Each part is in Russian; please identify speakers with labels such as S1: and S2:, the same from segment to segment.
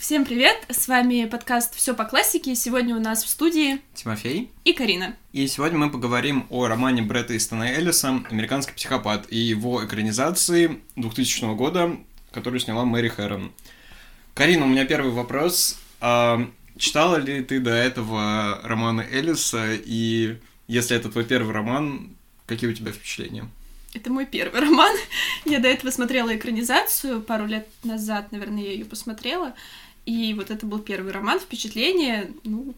S1: Всем привет! С вами подкаст «Все по классике». Сегодня у нас в студии
S2: Тимофей
S1: и Карина.
S2: И сегодня мы поговорим о романе Бретта Истона Эллиса «Американский психопат» и его экранизации 2000 года, которую сняла Мэри Хэрон. Карина, у меня первый вопрос. А, читала ли ты до этого романы Эллиса? И если это твой первый роман, какие у тебя впечатления?
S1: Это мой первый роман. Я до этого смотрела экранизацию пару лет назад, наверное, я ее посмотрела. И вот это был первый роман. Впечатление, ну,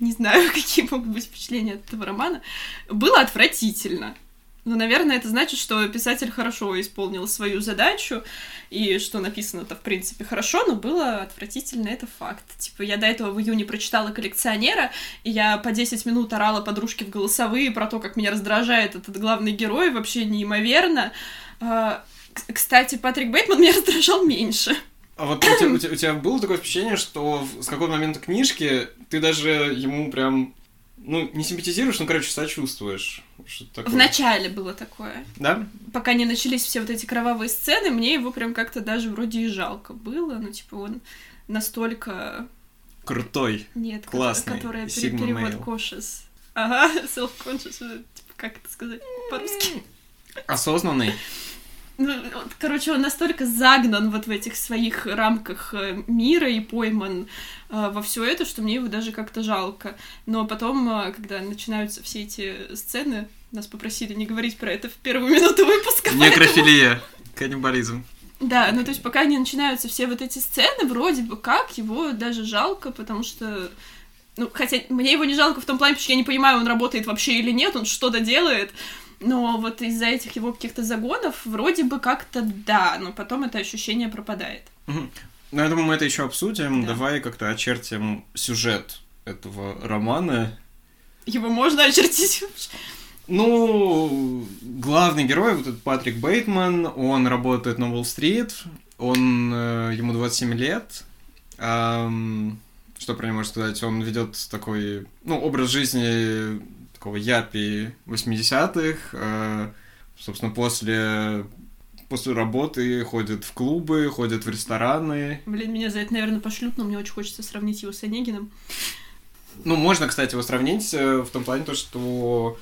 S1: не знаю, какие могут быть впечатления от этого романа. Было отвратительно. Ну, наверное, это значит, что писатель хорошо исполнил свою задачу, и что написано-то, в принципе, хорошо, но было отвратительно, это факт. Типа, я до этого в июне прочитала «Коллекционера», и я по 10 минут орала подружке в голосовые про то, как меня раздражает этот главный герой, вообще неимоверно. А, кстати, Патрик Бейтман меня раздражал меньше.
S2: А вот у тебя, у, тебя, у тебя было такое впечатление, что с какого момента книжки ты даже ему прям ну, не симпатизируешь, ну, короче, сочувствуешь.
S1: В начале было такое.
S2: Да?
S1: Пока не начались все вот эти кровавые сцены, мне его прям как-то даже вроде и жалко было. Ну, типа, он настолько...
S2: Крутой.
S1: Нет,
S2: классный.
S1: Которая перевод Кошес. Ага, self-conscious, типа, как это сказать по-русски?
S2: Осознанный.
S1: Ну, короче, он настолько загнан вот в этих своих рамках э, мира и пойман э, во все это, что мне его даже как-то жалко. Но потом, э, когда начинаются все эти сцены, нас попросили не говорить про это в первую минуту выпуска.
S2: Некрофилия, поэтому... каннибализм.
S1: Да, ну то есть пока не начинаются все вот эти сцены, вроде бы как, его даже жалко, потому что ну, хотя мне его не жалко в том плане, что я не понимаю, он работает вообще или нет, он что-то делает, но вот из-за этих его каких-то загонов вроде бы как-то да, но потом это ощущение пропадает.
S2: Угу. Ну, я думаю, мы это еще обсудим. Да. Давай как-то очертим сюжет этого романа.
S1: Его можно очертить?
S2: Ну, главный герой, вот этот Патрик Бейтман, он работает на Уолл-стрит, он, э, ему 27 лет. Эм, что про него можно сказать? Он ведет такой, ну, образ жизни такого япи 80-х. Э, собственно, после после работы ходит в клубы, ходит в рестораны.
S1: Блин, меня за это, наверное, пошлют, но мне очень хочется сравнить его с Онегиным.
S2: Ну, можно, кстати, его сравнить э, в том плане, то, что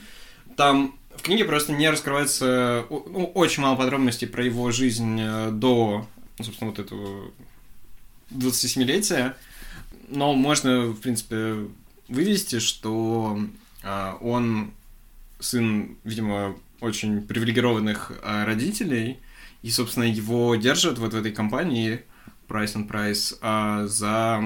S2: там в книге просто не раскрывается ну, очень мало подробностей про его жизнь э, до, собственно, вот этого 27-летия. Но можно, в принципе, вывести, что он сын, видимо, очень привилегированных а, родителей, и, собственно, его держат вот в этой компании Price and Price а, за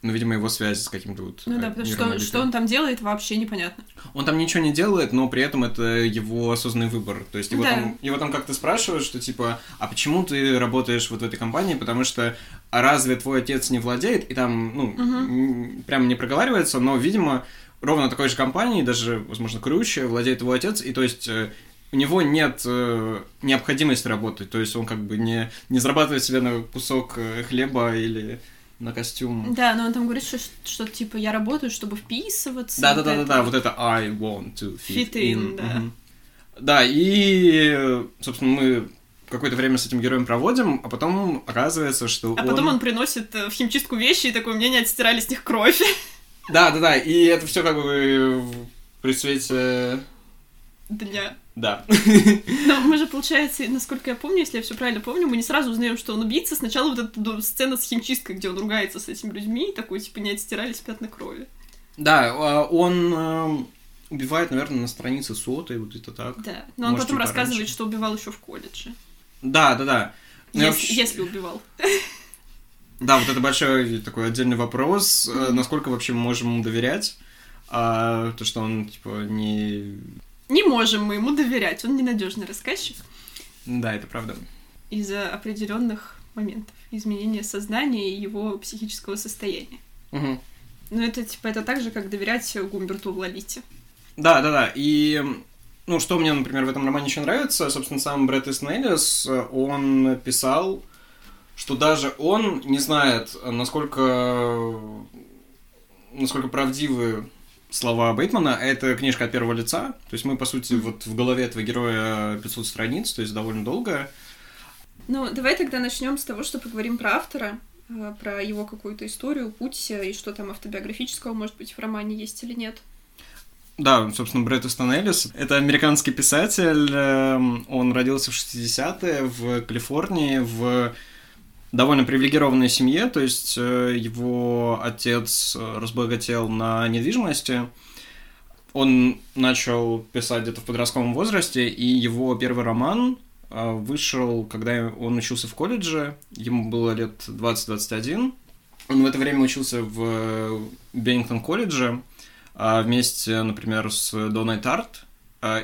S2: ну, видимо, его связи с каким-то вот...
S1: Ну да, потому что, что он там делает, вообще непонятно.
S2: Он там ничего не делает, но при этом это его осознанный выбор. То есть его, да. там, его там как-то спрашивают, что типа, а почему ты работаешь вот в этой компании? Потому что, а разве твой отец не владеет? И там, ну, угу. прям не проговаривается, но, видимо, ровно такой же компании, даже, возможно, круче, владеет его отец, и то есть э, у него нет э, необходимости работать, то есть он как бы не, не зарабатывает себе на кусок э, хлеба или на костюм.
S1: Да, но он там говорит, что, что типа я работаю, чтобы вписываться.
S2: Да, да, да, да, да, вот это I want to fit,
S1: fit in. in да. Угу.
S2: Да, и, собственно, мы какое-то время с этим героем проводим, а потом оказывается, что
S1: А
S2: он...
S1: потом он приносит в химчистку вещи, и такой, мне не отстирали с них кровь.
S2: Да, да, да. И это все как бы при свете
S1: дня.
S2: Да.
S1: Но мы же, получается, насколько я помню, если я все правильно помню, мы не сразу узнаем, что он убийца. Сначала вот эта сцена с химчисткой, где он ругается с этими людьми, такой, типа, не отстирались пятна крови.
S2: Да, а, он эм, убивает, наверное, на странице сотой, вот это так.
S1: Да, но он Может, потом рассказывает, раньше. что убивал еще в колледже.
S2: Да, да, да.
S1: Если, вообще... если убивал.
S2: Да, вот это большой такой отдельный вопрос, mm-hmm. насколько вообще мы можем ему доверять, а, то, что он, типа, не...
S1: Не можем мы ему доверять, он ненадежный рассказчик.
S2: Да, это правда.
S1: Из-за определенных моментов, изменения сознания и его психического состояния.
S2: Угу.
S1: Ну, это, типа, это так же, как доверять Гумберту в Лолите.
S2: Да, да, да, и... Ну, что мне, например, в этом романе еще нравится, собственно, сам Брэд Эстон он писал что даже он не знает, насколько, насколько правдивы слова Бейтмана. Это книжка от первого лица. То есть мы, по сути, вот в голове этого героя 500 страниц, то есть довольно долго.
S1: Ну, давай тогда начнем с того, что поговорим про автора. э, про его какую-то историю, путь и что там автобиографического, может быть, в романе есть или нет.
S2: Да, собственно, Брэд Эстон Эллис. Это американский писатель. Эм, он родился в 60-е в Калифорнии, в довольно привилегированной семье, то есть э, его отец разбогател на недвижимости. Он начал писать где-то в подростковом возрасте, и его первый роман э, вышел, когда он учился в колледже, ему было лет 20-21. Он в это время учился в Беннингтон колледже, а вместе, например, с Доной Тарт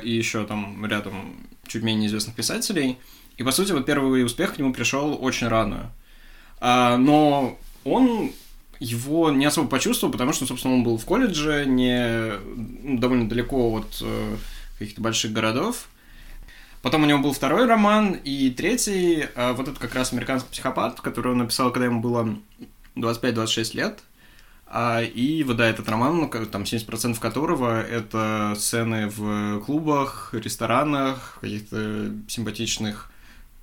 S2: и еще там рядом чуть менее известных писателей. И, по сути, вот первый успех к нему пришел очень рано. А, но он его не особо почувствовал, потому что, собственно, он был в колледже, не ну, довольно далеко от э, каких-то больших городов. Потом у него был второй роман, и третий, э, вот это как раз «Американский психопат», который он написал, когда ему было 25-26 лет. А, и вот, да, этот роман, ну, там 70% которого это сцены в клубах, ресторанах, каких-то симпатичных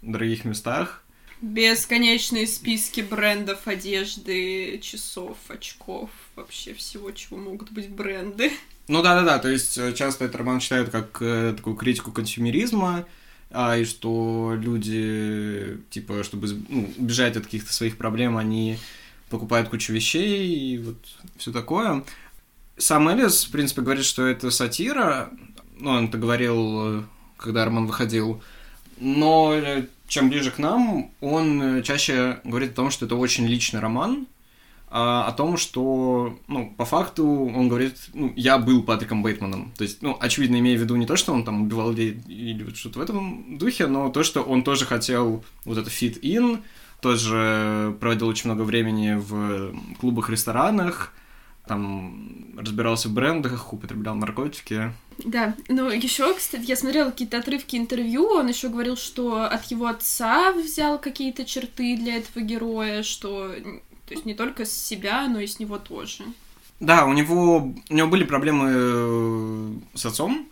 S2: дорогих местах.
S1: Бесконечные списки брендов одежды, часов, очков, вообще всего, чего могут быть бренды.
S2: Ну да-да-да, то есть э, часто этот роман читают как э, такую критику консюмеризма, а, и что люди, типа, чтобы ну, убежать от каких-то своих проблем, они покупает кучу вещей и вот все такое. Сам Эллис, в принципе, говорит, что это сатира. Ну, он это говорил, когда роман выходил. Но чем ближе к нам, он чаще говорит о том, что это очень личный роман, а, о том, что, ну, по факту он говорит, ну, я был Патриком Бейтманом. То есть, ну, очевидно, имея в виду не то, что он там убивал людей или вот что-то в этом духе, но то, что он тоже хотел вот это fit-in, тоже проводил очень много времени в клубах, ресторанах, там разбирался в брендах, употреблял наркотики.
S1: Да, ну еще, кстати, я смотрела какие-то отрывки интервью, он еще говорил, что от его отца взял какие-то черты для этого героя, что то есть не только с себя, но и с него тоже.
S2: Да, у него, у него были проблемы э, с отцом,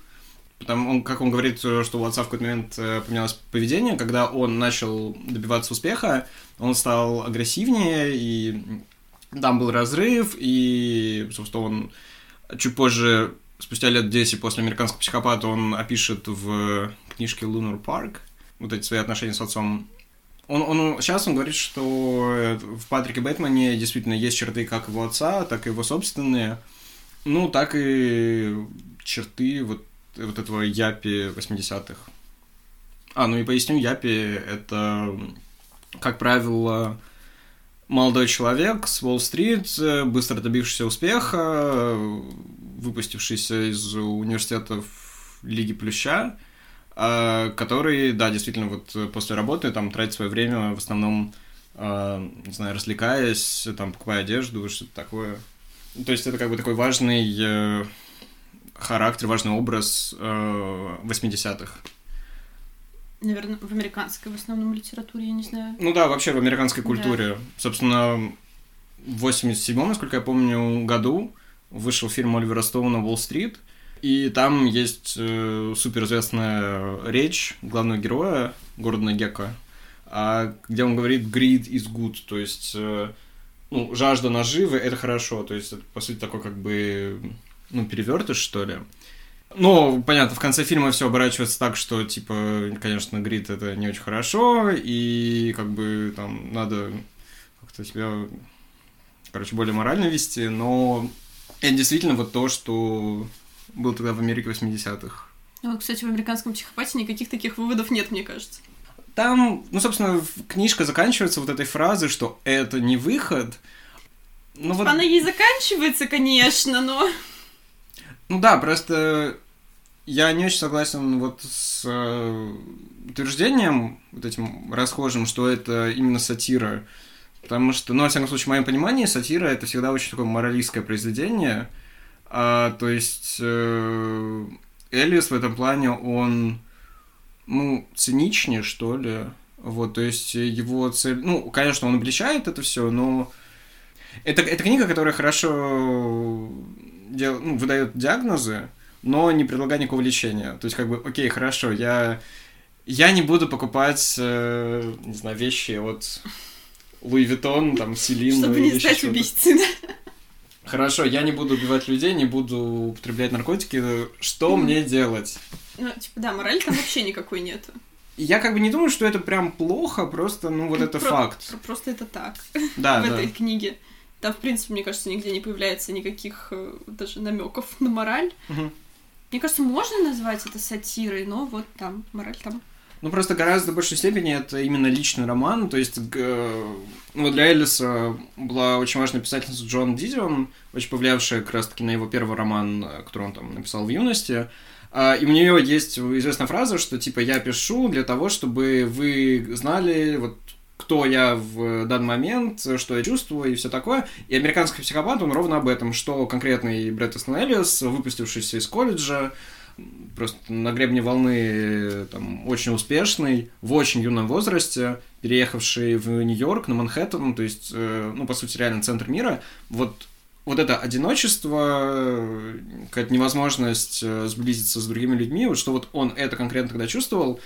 S2: Потому, он, как он говорит, что у отца в какой-то момент э, поменялось поведение, когда он начал добиваться успеха, он стал агрессивнее, и там был разрыв, и, собственно, он чуть позже, спустя лет 10 после «Американского психопата», он опишет в книжке «Lunar Park» вот эти свои отношения с отцом. Он, он, сейчас он говорит, что в Патрике Бэтмене действительно есть черты как его отца, так и его собственные, ну, так и черты вот вот этого Япи 80-х. А, ну и поясню, Япи — это, как правило, молодой человек с Уолл-стрит, быстро добившийся успеха, выпустившийся из университета Лиги Плюща, а, который, да, действительно, вот после работы там тратит свое время в основном, не знаю, развлекаясь, там, покупая одежду, что-то такое. То есть это как бы такой важный э, характер, важный образ э, 80-х.
S1: Наверное, в американской в основном литературе, я не знаю.
S2: Ну да, вообще в американской культуре. Да. Собственно, в 87-м, насколько я помню, году вышел фильм Оливера Стоуна «Уолл-стрит», и там есть э, суперизвестная речь главного героя Гордона Гека, а, где он говорит «greed is good», то есть э, ну, жажда наживы — это хорошо, то есть это, по сути, такой как бы ну, перевертыш, что ли. Ну, понятно, в конце фильма все оборачивается так, что, типа, конечно, Грит это не очень хорошо, и как бы там надо как-то себя, короче, более морально вести, но это действительно вот то, что было тогда в Америке 80-х.
S1: Ну, кстати, в американском психопате никаких таких выводов нет, мне кажется.
S2: Там, ну, собственно, книжка заканчивается вот этой фразой, что это не выход.
S1: Ну, вот... Она ей заканчивается, конечно, но...
S2: Ну да, просто я не очень согласен вот с э, утверждением, вот этим расхожим, что это именно сатира. Потому что, ну, во всяком случае, в моем понимании, сатира это всегда очень такое моралистское произведение. А, то есть э, Элис в этом плане, он, ну, циничнее, что ли. Вот, то есть его цель... Ну, конечно, он обличает это все, но... Это, это книга, которая хорошо дел, ну, выдает диагнозы, но не предлагает никакого лечения. То есть, как бы, окей, хорошо, я, я не буду покупать, э, не знаю, вещи от Луи Виттон, там, Селин.
S1: Чтобы не стать убийцей, да?
S2: Хорошо, я не буду убивать людей, не буду употреблять наркотики. Что мне делать?
S1: Ну, типа, да, морали там вообще никакой нету.
S2: Я как бы не думаю, что это прям плохо, просто, ну, вот это
S1: Про-
S2: факт.
S1: Просто это так.
S2: Да,
S1: в
S2: да.
S1: этой книге. Там, в принципе, мне кажется, нигде не появляется никаких э, даже намеков на мораль.
S2: Мгм.
S1: Мне кажется, можно назвать это сатирой, но вот там мораль там.
S2: Ну, просто гораздо большей степени это именно личный роман. То есть, г- ну, вот для Эллиса была очень важная писательница Джон Дидион, очень повлиявшая как раз-таки на его первый роман, э, который он там написал в юности. А, И у нее есть известная фраза, что типа я пишу для того, чтобы вы знали вот кто я в данный момент, что я чувствую и все такое. И американский психопат, он ровно об этом, что конкретный Брэд Эстон выпустившийся из колледжа, просто на гребне волны там, очень успешный, в очень юном возрасте, переехавший в Нью-Йорк, на Манхэттен, то есть, э, ну, по сути, реально центр мира, вот вот это одиночество, э, какая-то невозможность э, сблизиться с другими людьми, вот что вот он это конкретно тогда чувствовал.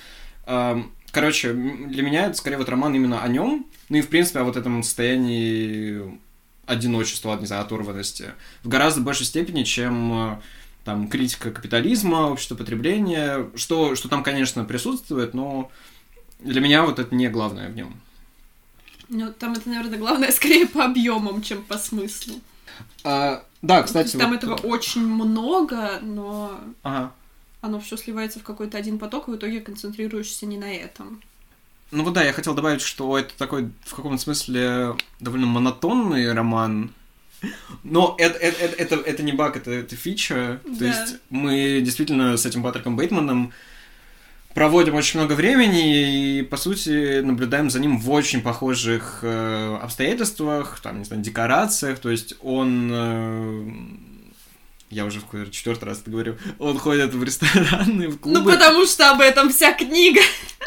S2: Короче, для меня это скорее вот роман именно о нем, ну и в принципе о вот этом состоянии одиночества, не знаю, оторванности в гораздо большей степени, чем э, там критика капитализма, общества потребления, что, что там, конечно, присутствует, но для меня вот это не главное в нем.
S1: Ну, там это, наверное, главное скорее по объемам, чем по смыслу.
S2: А, да,
S1: То
S2: кстати,
S1: там
S2: вот-
S1: этого очень много, но
S2: Ага.
S1: Оно все сливается в какой-то один поток, и в итоге концентрируешься не на этом.
S2: Ну вот да, я хотел добавить, что это такой в каком-то смысле довольно монотонный роман. Но это, это, это, это, не баг, это, это фича. То
S1: Да.
S2: есть мы действительно с этим Патриком Бейтманом проводим очень много времени и, по сути, наблюдаем за ним в очень похожих э, обстоятельствах, там, не знаю, декорациях. То есть он... э, я уже в четвертый раз это говорю. Он ходит в рестораны, в клубы.
S1: Ну, потому что об этом вся книга.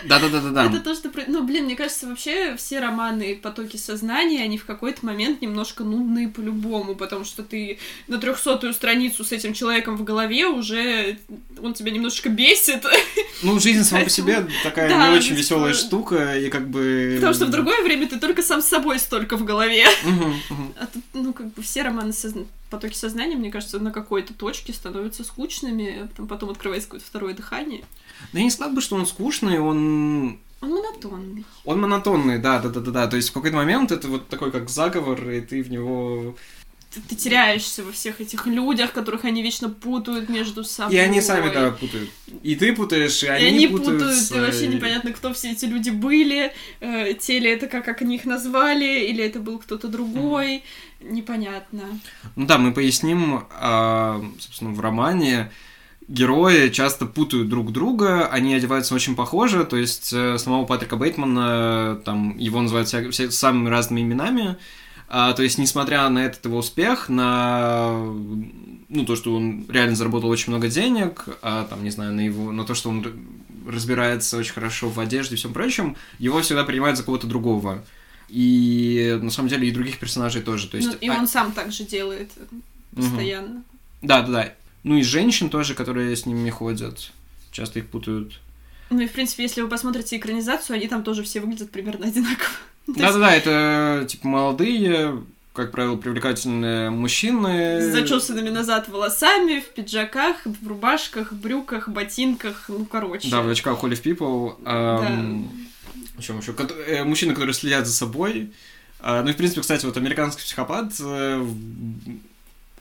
S2: Да-да-да-да-да.
S1: Это то, что... Ну, блин, мне кажется, вообще все романы «Потоки сознания», они в какой-то момент немножко нудные по-любому, потому что ты на трехсотую страницу с этим человеком в голове уже... Он тебя немножечко бесит,
S2: Ну, жизнь сама по себе такая
S1: Да,
S2: не очень
S1: бесспорно.
S2: веселая штука, и как бы...
S1: потому что в другое время ты только сам с собой столько в голове. А тут, ну, как бы все романы созна- потоки сознания, мне кажется, на какой-то точке становятся скучными, потом, потом открывается какое-то второе дыхание.
S2: Да я не сказал бы, что он скучный, он...
S1: Он монотонный.
S2: Он монотонный, да, да, да, да, да. То есть в какой-то момент это вот такой как заговор, и ты в него...
S1: Ты, ты теряешься во всех этих людях, которых они вечно путают между собой.
S2: И они сами, да, путают. И ты путаешь, и
S1: И
S2: они,
S1: они путают,
S2: путаются,
S1: и вообще непонятно, кто все эти люди были, э, те ли это как, как они их назвали, или это был кто-то другой, непонятно.
S2: Ну да, мы поясним, а, собственно, в романе герои часто путают друг друга, они одеваются очень похоже, то есть э, самого Патрика Бейтмана, там, его называют вся- все- самыми разными именами, А, то есть, несмотря на этот его успех, на ну, то, что он реально заработал очень много денег, а, там, не знаю, на его, на то, что он разбирается очень хорошо в одежде и всем прочем, его всегда принимают за кого-то другого. И на самом деле и других персонажей тоже. То есть,
S1: Ну, и
S2: а-
S1: он сам так же делает постоянно.
S2: Да, да, да. Ну и женщин тоже, которые с ними ходят. Часто их путают.
S1: Ну и, в принципе, если вы посмотрите экранизацию, они там тоже все выглядят примерно одинаково. Есть
S2: Да-да-да, это типа молодые, как правило, привлекательные мужчины.
S1: С зачесанными назад волосами, в пиджаках, в рубашках, брюках, ботинках, ну, короче.
S2: Да, в очках Holy People. Ам, о чем еще? Э, Мужчины, которые следят за собой. А, Ну и, в принципе, кстати, вот «Американский психопат» э,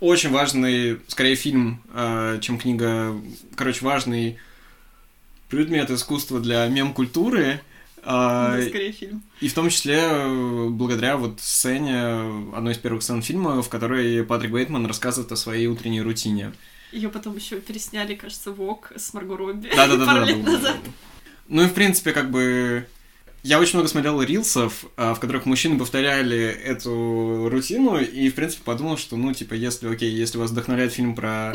S2: очень важный, скорее, фильм, э, чем книга. Короче, важный предмет искусства для мем-культуры. А,
S1: Да, скорее фильм.
S2: И в том числе э, благодаря вот сцене, одной из первых сцен фильма, в которой Патрик Бейтман рассказывает о своей утренней рутине.
S1: Ее потом еще пересняли, кажется, Вок с Марго Робби
S2: Да-да-да.
S1: пару
S2: да,
S1: лет
S2: был-
S1: назад.
S2: Ну и в принципе, как бы. Я очень много смотрел рилсов, а, в которых мужчины повторяли эту рутину, и, в принципе, подумал, что, ну, типа, если, окей, если вас вдохновляет фильм про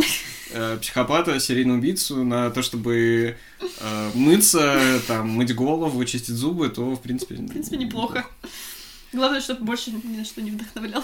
S2: э, психопата, серийного убийцу, на то, чтобы э, мыться, там, мыть голову, чистить зубы, то, в принципе...
S1: В принципе, неплохо. Главное, чтобы больше ни на что не вдохновлял.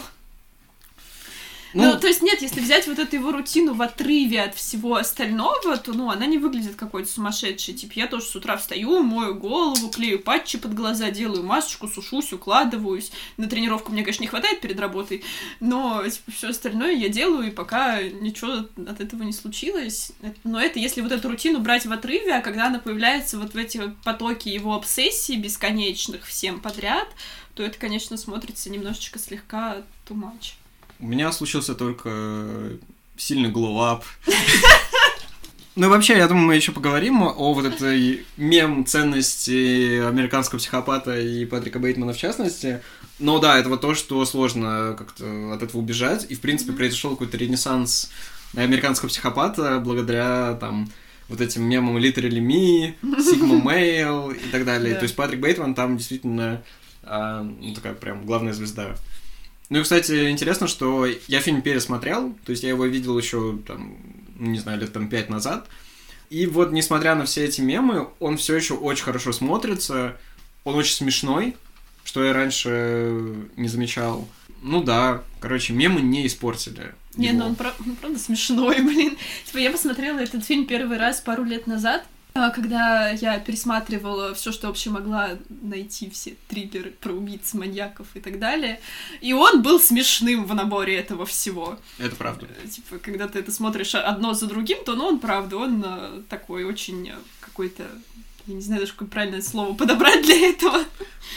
S1: Ну, ну, то есть нет, если взять вот эту его рутину в отрыве от всего остального, то, ну, она не выглядит какой-то сумасшедшей. Типа, я тоже с утра встаю, мою голову, клею патчи под глаза, делаю масочку, сушусь, укладываюсь. На тренировку мне, конечно, не хватает перед работой, но, типа, все остальное я делаю, и пока ничего от этого не случилось. Но это если вот эту рутину брать в отрыве, а когда она появляется вот в эти потоки его обсессий бесконечных всем подряд, то это, конечно, смотрится немножечко слегка too much.
S2: У меня случился только сильный glow up. Ну и вообще, я думаю, мы еще поговорим о вот этой мем ценности американского психопата и Патрика Бейтмана в частности. Но да, это вот то, что сложно как-то от этого убежать. И, в принципе, произошел какой-то ренессанс американского психопата благодаря там вот этим мемам Literally Me, Sigma Male и так далее. То есть Патрик Бейтман там действительно а, ну, такая прям главная звезда. Ну и, кстати, интересно, что я фильм пересмотрел, то есть я его видел еще, там, не знаю, лет там пять назад. И вот, несмотря на все эти мемы, он все еще очень хорошо смотрится, он очень смешной, что я раньше не замечал. Ну да, короче, мемы не испортили.
S1: Не, ну он, он правда смешной, блин. Типа я посмотрела этот фильм первый раз пару лет назад, когда я пересматривала все, что вообще могла найти, все триллеры про убийц, маньяков и так далее, и он был смешным в наборе этого всего.
S2: Это правда.
S1: Э, типа, когда ты это смотришь одно за другим, то, ну, он правда, он э, такой очень э, какой-то я не знаю даже, какое правильное слово подобрать для этого.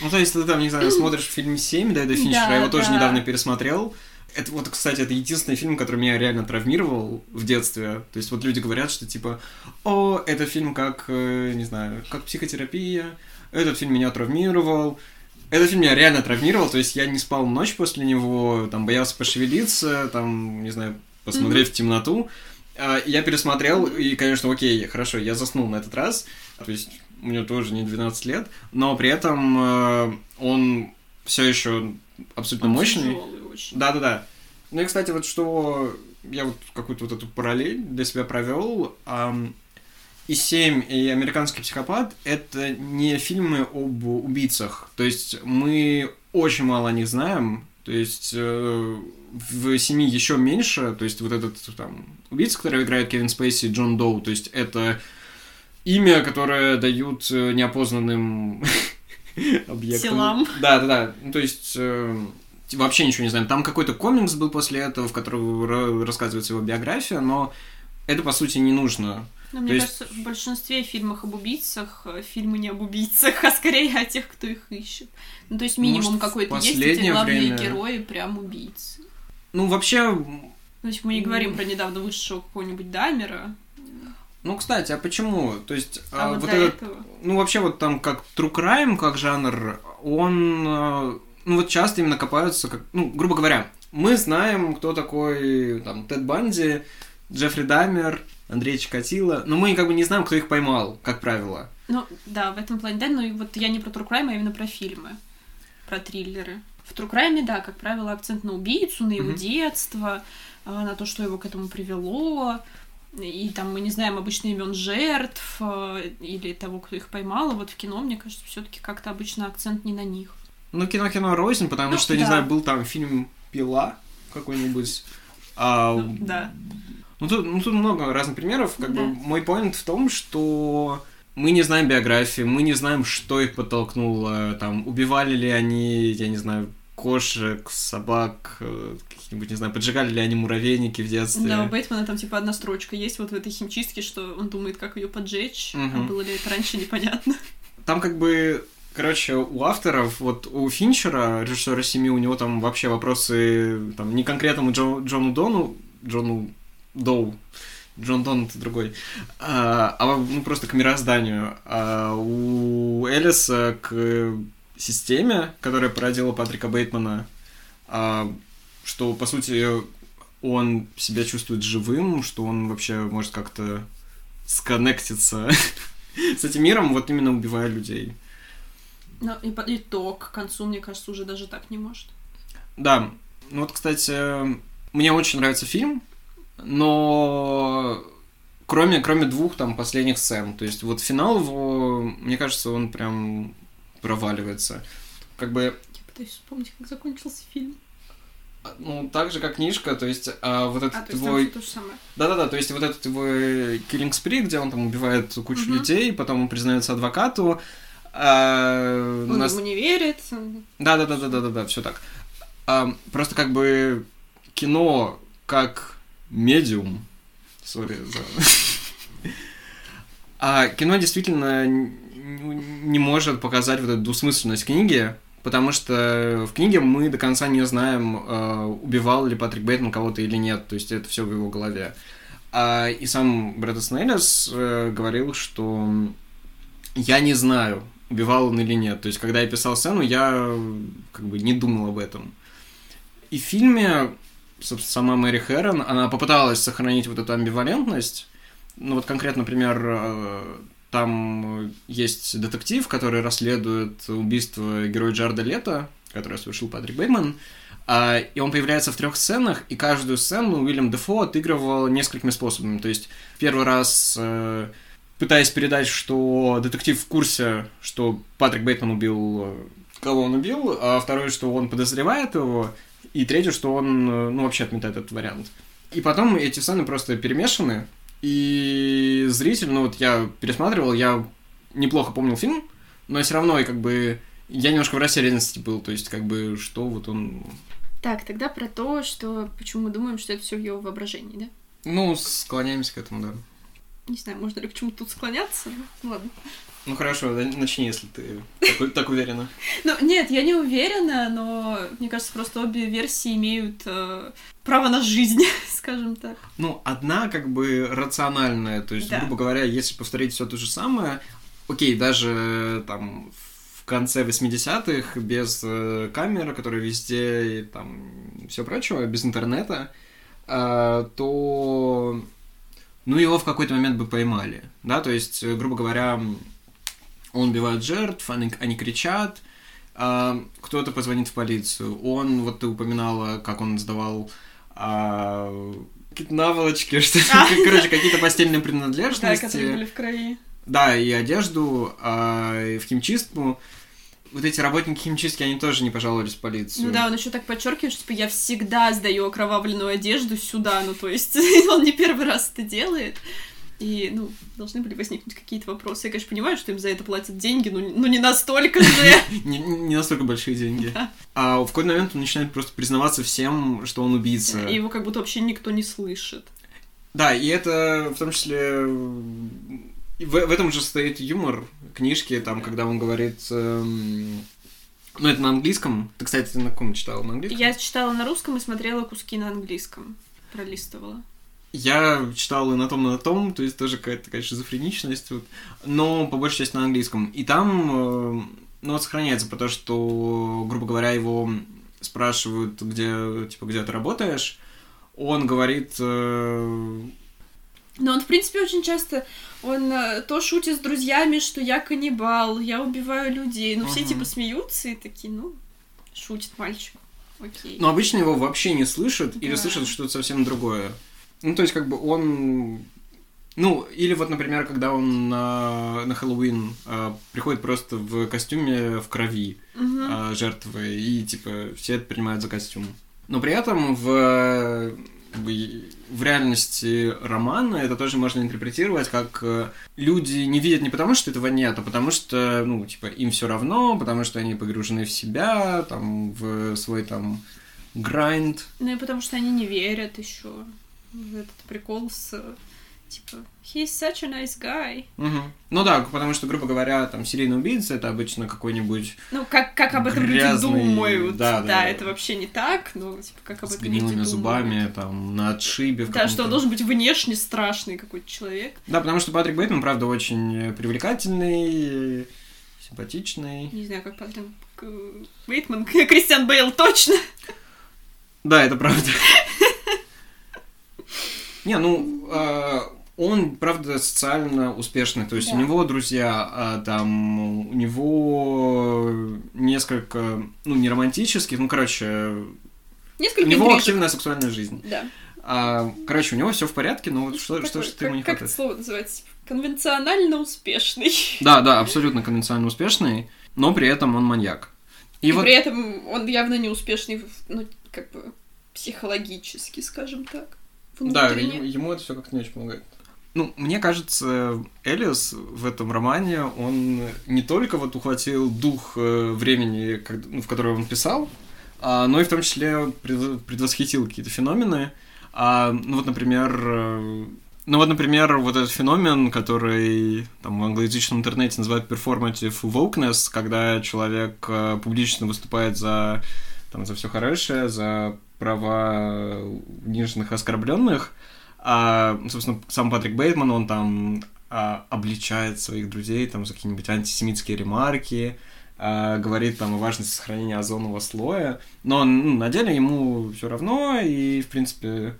S2: Ну, то есть ты там, не знаю, смотришь фильм 7 Дэвида Финчера, да, я его да. тоже недавно пересмотрел, это вот, кстати, это единственный фильм, который меня реально травмировал в детстве. То есть вот люди говорят, что типа, о, это фильм как, э, не знаю, как психотерапия, этот фильм меня травмировал. Этот фильм меня реально травмировал, то есть я не спал ночь после него, там, боялся пошевелиться, там, не знаю, посмотреть mm-hmm. в темноту. А, я пересмотрел, и, конечно, окей, хорошо, я заснул на этот раз, то есть мне тоже не 12 лет, но при этом э, он все еще абсолютно он мощный. Тяжелый очень. Да-да-да. Ну и, кстати, вот что я вот какую-то вот эту параллель для себя провел. Эм, и «Семь» и «Американский психопат» — это не фильмы об убийцах. То есть мы очень мало о них знаем. То есть э, в «Семи» еще меньше. То есть вот этот там убийца, который играет Кевин Спейси, Джон Доу. То есть это имя, которое дают э, неопознанным объектам. Телам. Да, да, да. Ну, то есть э, вообще ничего не знаем. Там какой-то комикс был после этого, в котором рассказывается его биография, но это, по сути, не нужно.
S1: Но мне есть... кажется, в большинстве фильмов об убийцах э, фильмы не об убийцах, а скорее о тех, кто их ищет. Ну, то есть минимум какой-то есть, эти главные время... герои прям убийцы.
S2: Ну, вообще...
S1: То есть мы не говорим про недавно вышедшего какого-нибудь Дамера.
S2: Ну, кстати, а почему? То есть, а, а вот, вот этот, этого? ну, вообще вот там как True Crime, как жанр, он э, ну вот часто именно копаются, как, ну, грубо говоря, мы знаем, кто такой там Тед Банди, Джеффри Дамер, Андрей Чикатило, но мы как бы не знаем, кто их поймал, как правило.
S1: Ну, да, в этом плане, да, но вот я не про True Crime, а именно про фильмы, про триллеры. В True Crime, да, как правило, акцент на убийцу, на его mm-hmm. детство, а, на то, что его к этому привело, и там мы не знаем обычно имен жертв а, или того, кто их поймал, а вот в кино, мне кажется, все-таки как-то обычно акцент не на них.
S2: Ну, кино-кино рознь, потому ну, что, да. не знаю, был там фильм «Пила» какой-нибудь. А,
S1: ну, да.
S2: Ну тут, ну, тут много разных примеров. Как да. бы мой поинт в том, что мы не знаем биографии, мы не знаем, что их подтолкнуло, там, убивали ли они, я не знаю, кошек, собак, э, каких-нибудь, не знаю, поджигали ли они муравейники в детстве.
S1: Да, у Бейтмана там типа одна строчка есть вот в этой химчистке, что он думает, как ее поджечь, угу. а было ли это раньше, непонятно.
S2: Там как бы Короче, у авторов, вот у Финчера, режиссера семьи, у него там вообще вопросы там, не конкретному Джо, Джону Дону, Джону Доу, Джон Дон это другой, а, а ну, просто к мирозданию. А у Элиса к системе, которая породила Патрика Бейтмана, а, что, по сути, он себя чувствует живым, что он вообще может как-то сконнектиться с этим миром, вот именно убивая людей.
S1: Ну, и итог к концу, мне кажется, уже даже так не может.
S2: Да. Ну вот, кстати, мне очень нравится фильм, но кроме, кроме двух там последних сцен. То есть вот финал его, мне кажется, он прям проваливается. Как бы...
S1: Я пытаюсь вспомнить, как закончился фильм.
S2: Ну, так же, как книжка, то есть а, вот этот
S1: А, то
S2: твой...
S1: то самое.
S2: Да-да-да, то есть вот этот его Killing Spree, где он там убивает кучу
S1: Мгм.
S2: людей, потом он признается адвокату. А,
S1: Он
S2: нас-
S1: ему не верит.
S2: Да-да-да-да-да-да, все так. А, просто как бы кино как медиум, сори за... А кино действительно не может показать вот эту двусмысленность книги, потому что в книге мы до конца не знаем, э, убивал ли Патрик Бейтман кого-то или нет, то есть это все в его голове. А, и сам Брэд Снейлес э, говорил, что я не знаю, убивал он или нет. То есть, когда я писал сцену, я как бы не думал об этом. И в фильме собственно, сама Мэри Хэрон, она попыталась сохранить вот эту амбивалентность. Ну вот конкретно, например, э, там есть детектив, который расследует убийство героя Джарда Лето, которое совершил Патрик Бейман, а, и он появляется в трех сценах, и каждую сцену Уильям Дефо отыгрывал несколькими способами. То есть первый раз э, пытаясь передать, что детектив в курсе, что Патрик Бейтман убил э, кого он убил, а второй, что он подозревает его, и третий, что он, э, ну, вообще отметает этот вариант. И потом эти сцены просто перемешаны, и зритель, ну, вот я пересматривал, я неплохо помнил фильм, но все равно, и как бы, я немножко в растерянности был, то есть, как бы, что вот он...
S1: Так, тогда про то, что почему мы думаем, что это все в его воображении, да?
S2: Ну, склоняемся к этому, да.
S1: Не знаю, можно ли к чему-то тут склоняться. Ну, ладно.
S2: Ну, хорошо, начни, если ты так, так уверена.
S1: Ну, нет, я не уверена, но мне кажется, просто обе версии имеют э, право на жизнь, скажем так.
S2: Ну, одна как бы рациональная, то есть,
S1: Да.
S2: грубо говоря, если повторить все то же самое, окей, даже там в конце 80-х без э, камер, которые везде и там все прочего, без интернета, э, то ну его в какой-то момент бы поймали, да, то есть, э, грубо говоря, он убивает жертв, они, они кричат, а, кто-то позвонит в полицию. Он, вот ты упоминала, как он сдавал а, какие-то наволочки, что
S1: А.
S2: короче, какие-то постельные
S1: Да,
S2: принадлежности.
S1: которые были в крови.
S2: Да, и одежду, и в химчистку. Вот эти работники химчистки, они тоже не пожаловались в полицию.
S1: Ну да, он еще так подчеркивает, что типа я всегда сдаю окровавленную одежду сюда, ну то есть он не первый раз это делает. И, ну, должны были возникнуть какие-то вопросы. Я, конечно, понимаю, что им за это платят деньги, но, ну не настолько же.
S2: Не, настолько большие деньги. А в какой-то момент он начинает просто признаваться всем, что он убийца.
S1: И его как будто вообще никто не слышит.
S2: Да, и это в том числе... в этом же стоит юмор книжки, там, когда он говорит... эм, ну, это на английском. Ты, кстати, на ком читала? На английском?
S1: Я читала на русском и смотрела куски на английском. Пролистывала.
S2: Я читал и на том, и на том, то есть тоже какая-то такая шизофреничность, вот, но по большей части на английском. И там, э, ну, вот сохраняется, потому что, грубо говоря, его спрашивают, где, типа, где ты работаешь, он говорит, э,
S1: Но он, в принципе, очень часто, он э, то шутит с друзьями, что я каннибал, я убиваю людей. Ну, все типа смеются и такие, ну, шутит мальчик. Окей.
S2: Но обычно его вообще не слышат или
S1: Да.
S2: слышат что-то совсем другое. Ну, то есть, как бы он... Ну, или вот, например, когда он на, на Хэллоуин а, приходит просто в костюме в крови
S1: Мгм.
S2: а, жертвы, и, типа, все это принимают за костюм. Но при этом в, в реальности романа это тоже можно интерпретировать как э, люди не видят не потому, что этого нет, а потому что, ну, типа, им все равно, потому что они погружены в себя, там, в свой, там, грайнд.
S1: Ну и потому что они не верят еще в этот прикол с типа He's such a nice guy.
S2: Мгм. Ну да, потому что, грубо говоря, там, серийный убийца это обычно какой-нибудь
S1: Ну, как, как об этом
S2: Грязный,
S1: люди думают.
S2: да,
S1: Да,
S2: да.
S1: это вообще не так, но типа как об
S2: с
S1: этом люди думают.
S2: зубами, там, на отшибе.
S1: Да, что он должен быть внешне страшный какой-то человек.
S2: Да, потому что Патрик Бейтман, правда, очень привлекательный, симпатичный.
S1: Не знаю, как Патрик э, Бейтман, Кристиан Бейл точно.
S2: Да, это правда. Не, ну, э, он, правда, социально успешный. То есть у
S1: Да.
S2: него друзья, а, там, у него несколько, ну, не романтических, ну, короче, у
S1: Несколько
S2: него
S1: интрижек.
S2: активная сексуальная жизнь.
S1: Да.
S2: А, короче, у него все в порядке, но вот что,
S1: Такой,
S2: что, что
S1: как,
S2: ему не
S1: как это
S2: хватает?
S1: слово называется? Конвенционально успешный.
S2: Да, да, абсолютно конвенционально успешный, но при этом он маньяк. И
S1: И
S2: вот
S1: при этом он явно не успешный, ну, как бы, психологически, скажем так.
S2: Да,
S1: внутренне.
S2: ему, ему это все как-то не очень помогает. Ну, мне кажется, Элиас в этом романе, он не только вот ухватил дух э, времени, ну, в которое он писал, а, но и в том числе пред- предвосхитил какие-то феномены. А, ну вот, например, э, ну вот, например, вот этот феномен, который там в англоязычном интернете называют performative wokeness, когда человек э, публично выступает за там за все хорошее, за права униженных, оскорбленных, а, собственно, сам Патрик Бейтман, он там а, обличает своих друзей там за какие-нибудь антисемитские ремарки, а, говорит там о важности сохранения озонового слоя, но ну, на деле ему все равно, и, в принципе,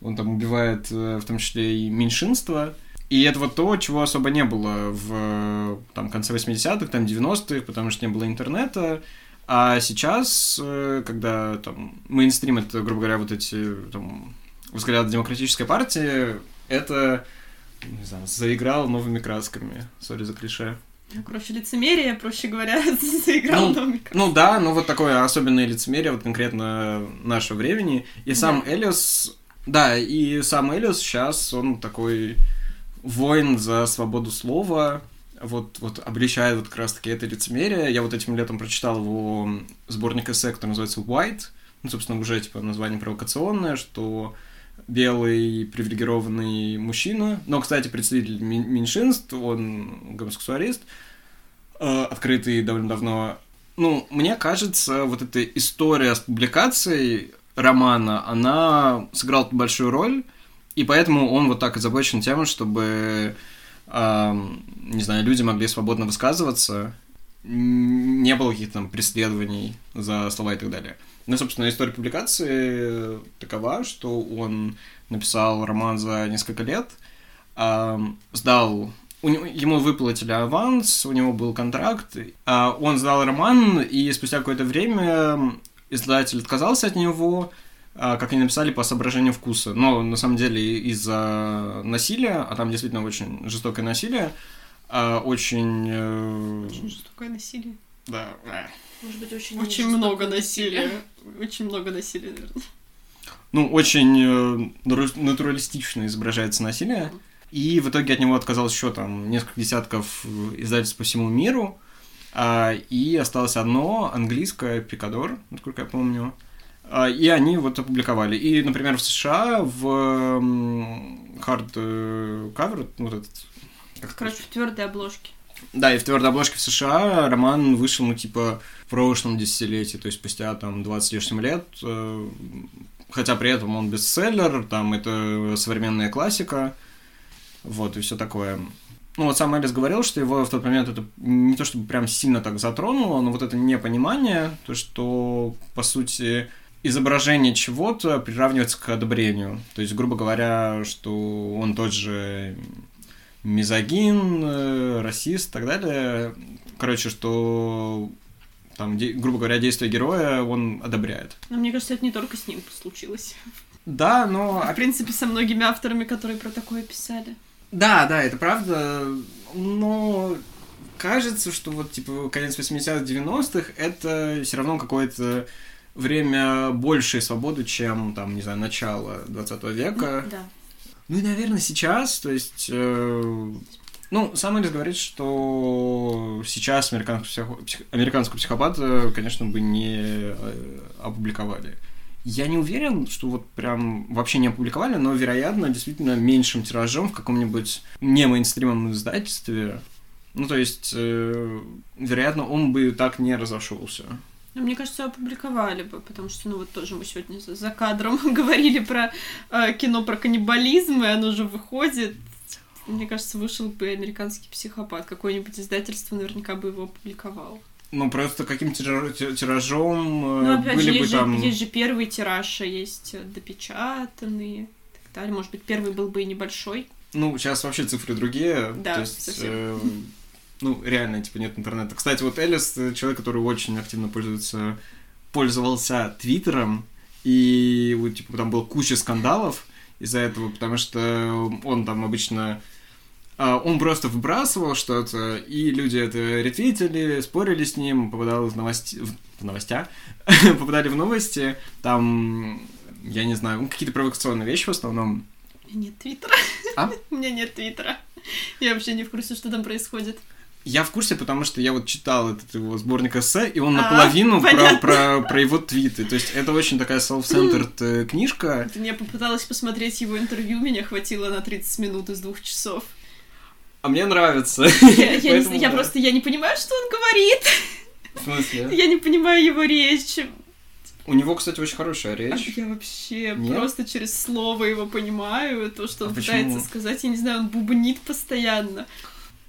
S2: он там убивает э, в том числе и меньшинство, и это вот то, чего особо не было в там, конце 80-х, там, 90-х, потому что не было интернета, а сейчас, э, когда там мейнстрим это, грубо говоря, вот эти там, взгляды демократической партии, это, не знаю, заиграл новыми красками. Сори за клише.
S1: Ну, Короче, лицемерие, проще говоря, заиграл
S2: Ну,
S1: новый
S2: Ну да, ну вот такое особенное лицемерие, вот конкретно нашего времени. И сам
S1: Да.
S2: Элиос, да, и сам Элиос сейчас, он такой воин за свободу слова, вот, вот обличает вот как раз-таки это лицемерие. Я вот этим летом прочитал его сборник эссе, который называется «White», ну, собственно, уже, типа, название провокационное, что белый привилегированный мужчина, но, кстати, представитель меньшинств, он гомосексуалист, э, открытый довольно давно. Ну, мне кажется, вот эта история с публикацией романа, она сыграла большую роль, и поэтому он вот так озабочен тем, чтобы, эм, не знаю, люди могли свободно высказываться, не было каких-то там преследований за слова и так далее. Ну, собственно, история публикации такова, что он написал роман за несколько лет, ам, сдал у ему выплатили аванс, у него был контракт, а он сдал роман, и спустя какое-то время издатель отказался от него, а, как они написали, по соображению вкуса. Но на самом деле из-за насилия, а там действительно очень жестокое насилие, а, очень... э,
S1: Очень жестокое насилие.
S2: да, э,
S3: Может быть, очень
S1: Очень много насилия. Очень много насилия, наверное.
S2: ну, очень э, натуралистично изображается насилие. И в итоге от него отказалось еще там несколько десятков э, издательств по всему миру. А, и осталось одно, английское, Пикадор, насколько я помню. А, и они вот опубликовали. И, например, в США в hard cover, вот этот... как
S1: Короче, в твердой обложке.
S2: да, и в твердой обложке в США роман вышел, ну, типа, в прошлом десятилетии, то есть спустя, там, 20 с лишним лет, э, хотя при этом он бестселлер, там, это современная классика, вот, и все такое. Ну, вот сам Элис говорил, что его в тот момент это не то чтобы прям сильно так затронуло, но вот это непонимание, то, что, по сути, изображение чего-то приравнивается к одобрению. То есть, грубо говоря, что он тот же мизогин, э, расист и так далее. Короче, что там, де- грубо говоря, действие героя он одобряет.
S1: Но мне кажется, это не только с ним случилось.
S2: Да, но...
S1: В принципе, со многими авторами, которые про такое писали.
S2: Да, да, это правда, но кажется, что вот, типа, конец 80-х, 90-х это все равно какое-то время большей свободы, чем, там, не знаю, начало 20 века.
S1: Да.
S2: Ну и, наверное, сейчас, то есть... э, ну, сам Элис говорит, что сейчас американского, психо- псих- американского психопата, конечно, бы не э, опубликовали. Я не уверен, что вот прям вообще не опубликовали, но, вероятно, действительно меньшим тиражом в каком-нибудь не мейнстримом издательстве. Ну, то есть, э, вероятно, он бы так не разошелся.
S1: Но мне кажется, опубликовали бы, потому что, ну вот тоже мы сегодня за, кадром говорили про э, кино про каннибализм, и оно же выходит. Мне кажется, вышел бы американский психопат. Какое-нибудь издательство наверняка бы его опубликовало.
S2: Ну, просто каким тираж- ти- тиражом э,
S1: Ну, опять
S2: были
S1: же,
S2: бы
S1: есть, же,
S2: там...
S1: есть же первый тираж, а есть э, допечатанные и так далее. Может быть, первый был бы и небольшой.
S2: Ну, сейчас вообще цифры другие.
S1: Да,
S2: то есть,
S1: совсем.
S2: э, ну, реально, типа, нет интернета. Кстати, вот Элис э, человек, который очень активно пользуется, пользовался Твиттером, и вот, типа, там было куча скандалов из-за этого, потому что он там обычно а, он просто выбрасывал что-то, и люди это ретвитили, спорили с ним, попадал в новости... в новостя, попадали в новости, там я не знаю, ну, какие-то провокационные вещи в основном.
S1: У меня нет твиттера.
S2: А?
S1: У меня нет твиттера. Я вообще не в курсе, что там происходит.
S2: Я в курсе, потому что я вот читал этот его сборник эссе, и он
S1: А,
S2: наполовину про,
S1: понятно.
S2: про, про его твиты. То есть это очень такая self-centered э, книжка.
S1: Я попыталась посмотреть его интервью, меня хватило на 30 минут из двух часов.
S2: А мне нравится.
S1: Я, я не я
S2: да.
S1: просто я не понимаю, что он говорит.
S2: В смысле?
S1: Я не понимаю его речь.
S2: У него, кстати, очень хорошая
S1: А
S2: речь.
S1: Я вообще
S2: Нет?
S1: просто через слово его понимаю, то, что
S2: А
S1: он
S2: почему?
S1: пытается сказать, я не знаю, он бубнит постоянно.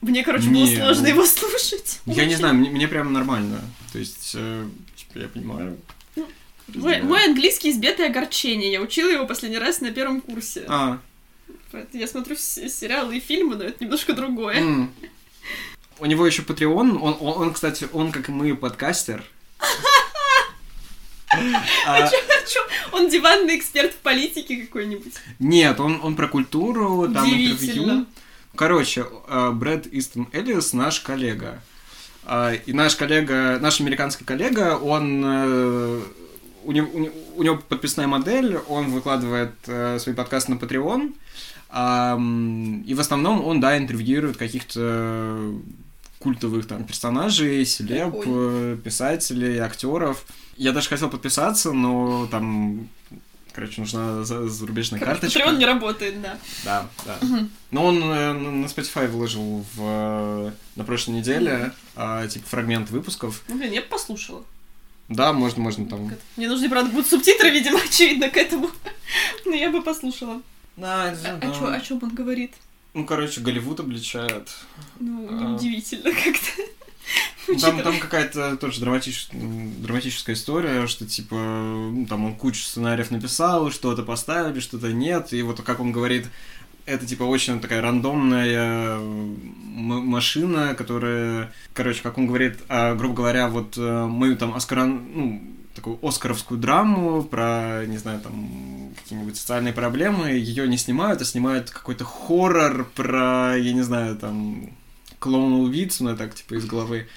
S1: Мне, короче, было
S2: Не,
S1: сложно
S2: ну,
S1: его слушать.
S2: Я не знаю, мне, мне прям нормально. То есть, э, типа, я понимаю.
S1: Мой,
S2: Разделяю.
S1: мой английский избитое огорчение. Я учила его последний раз на первом курсе.
S2: А,
S1: Я смотрю сериалы и фильмы, но это немножко другое.
S2: м. У него еще Patreon. Он, он, он, кстати, он, как и мы, подкастер. А,
S1: Чё? Он диванный эксперт в политике какой-нибудь.
S2: Нет, он, он про культуру, там интервью. Короче, э, Брэд Истон Эллис наш коллега. А, И наш коллега, наш американский коллега, он э, у него, у него- подписная модель, он выкладывает э, свои подкасты на Patreon, и в основном он, да, интервьюирует каких-то культовых там персонажей, селеб, э, писателей, актеров. Я даже хотел подписаться, но там, короче, нужна за- зарубежная
S1: Короче,
S2: карточка.
S1: Patreon не работает, да.
S2: Да, да.
S1: Мгм.
S2: Но он э, на Spotify выложил в, э, на прошлой неделе а, типа фрагмент выпусков.
S1: Ну, блин, я бы послушала.
S2: Да, можно, можно там.
S1: Мне нужны, правда, будут субтитры, видимо, очевидно, к этому. Но я бы послушала.
S2: Да,
S1: А, а чё- о чем он говорит?
S2: Ну, короче, Голливуд обличает.
S1: Ну,
S2: А.
S1: неудивительно как-то.
S2: Ну, Там, там какая-то тоже драматич- драматическая история, что типа, ну, там он кучу сценариев написал, что-то поставили, что-то нет, и вот как он говорит, это типа очень такая рандомная машина, которая, короче, как он говорит, а, грубо говоря, вот э, мы там Оскара, ну, такую оскаровскую драму про, не знаю, там какие-нибудь социальные проблемы, ее не снимают, а снимают какой-то хоррор про, я не знаю, там клоуна-убийцу, ну, так, типа, из головы.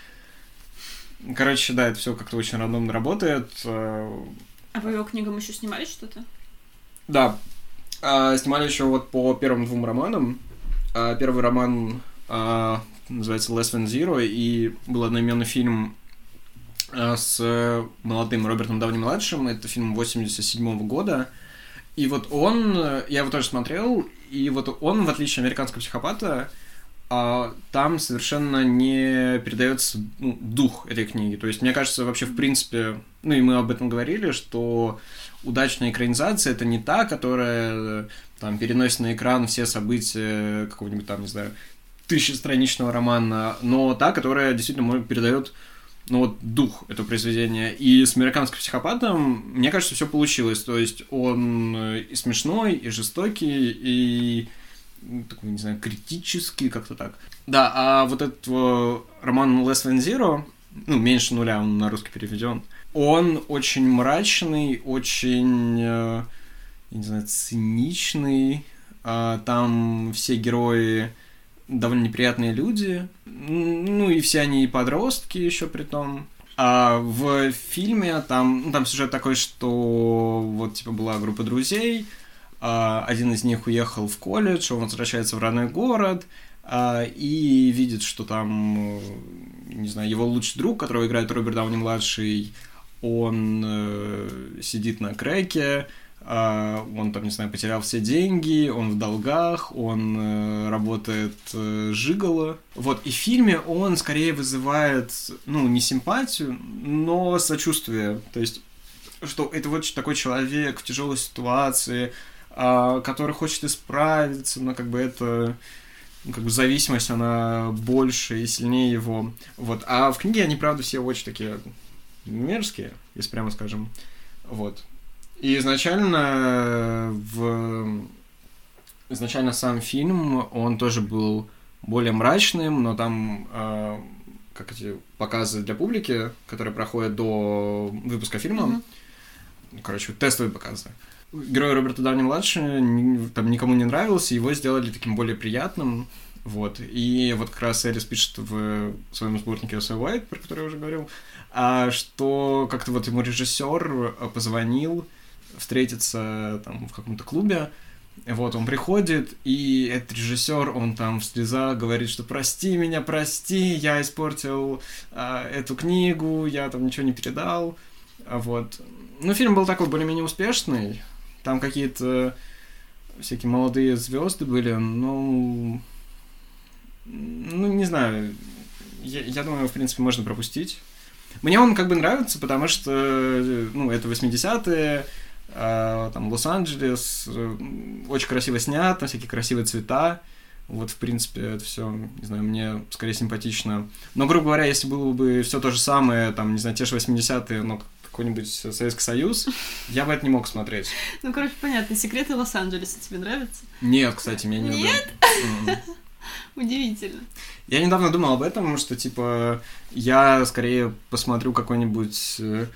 S2: Короче, да, это все как-то очень рандомно работает. Э,
S1: А по его книгам еще снимали что-то?
S2: Да, А, снимали еще вот по первым двум романам. А, Первый роман а, называется Less Than Zero, и был одноименный фильм а, с молодым Робертом Дауни-младшим. Это фильм 87 года. И вот он, э, я его тоже смотрел, и вот он, в отличие от американского психопата, а, там совершенно не передается ну, дух этой книги. То есть, мне кажется, вообще, в принципе, ну и мы об этом говорили, что удачная экранизация это не та, которая там переносит на экран все события какого-нибудь там, не знаю, тысячестраничного романа, но та, которая действительно передает ну вот дух этого произведения. И с американским психопатом, мне кажется, все получилось. То есть он и смешной, и жестокий, и такой, не знаю, критический, как-то так. Да, а вот этот э, роман Less Than Zero, ну, меньше нуля, он на русский переведен, он очень мрачный, очень, э, я не знаю, циничный. А, Там все герои довольно неприятные люди. Ну и все они и подростки еще при том. А в фильме там, ну, там сюжет такой, что вот типа была группа друзей, один из них уехал в колледж, он возвращается в родной город а, и видит, что там, э, не знаю, его лучший друг, которого играет Роберт Дауни младший, он э, сидит на крэке, а, он там, не знаю, потерял все деньги, он в долгах, он э, работает жиголо. Вот, и в фильме он скорее вызывает, ну, не симпатию, но сочувствие. То есть, что это вот такой человек в тяжелой ситуации, а, который хочет исправиться, но как бы это ну, как бы зависимость, она больше и сильнее его. Вот. А в книге они, правда, все очень такие мерзкие, если прямо скажем. Вот. И изначально в... Изначально сам фильм, он тоже был более мрачным, но там э, как эти показы для публики, которые проходят до выпуска фильма,
S1: Мгм.
S2: короче, тестовые показы. Герой Роберта Дауни-младший ни- там никому не нравился, его сделали таким более приятным, вот. И вот как раз Элис пишет в своем сборнике Осай Уайт, про который я уже говорил, а, что как-то вот ему режиссер э, позвонил встретиться там в каком-то клубе. Вот, он приходит, и этот режиссер, он там в слезах говорит, что прости меня, прости, я испортил а, эту книгу, я там ничего не передал. Вот. Ну, фильм был такой более-менее успешный. Там какие-то всякие молодые звезды были, ну, ну, не знаю, я, я думаю, в принципе, можно пропустить. Мне он как бы нравится, потому что, ну, это 80-е, э, там, Лос-Анджелес, э, очень красиво снят, там всякие красивые цвета. Вот, в принципе, это все, не знаю, мне скорее симпатично. Но, грубо говоря, если было бы все то же самое, там, не знаю, те же 80-е, но какой-нибудь Советский Союз, я бы это не мог смотреть.
S1: Ну, короче, понятно, секреты Лос-Анджелеса тебе нравятся?
S2: Нет, кстати, мне не
S1: Нет? Удивительно.
S2: Я недавно думал об этом, что, типа, я скорее посмотрю какой-нибудь э,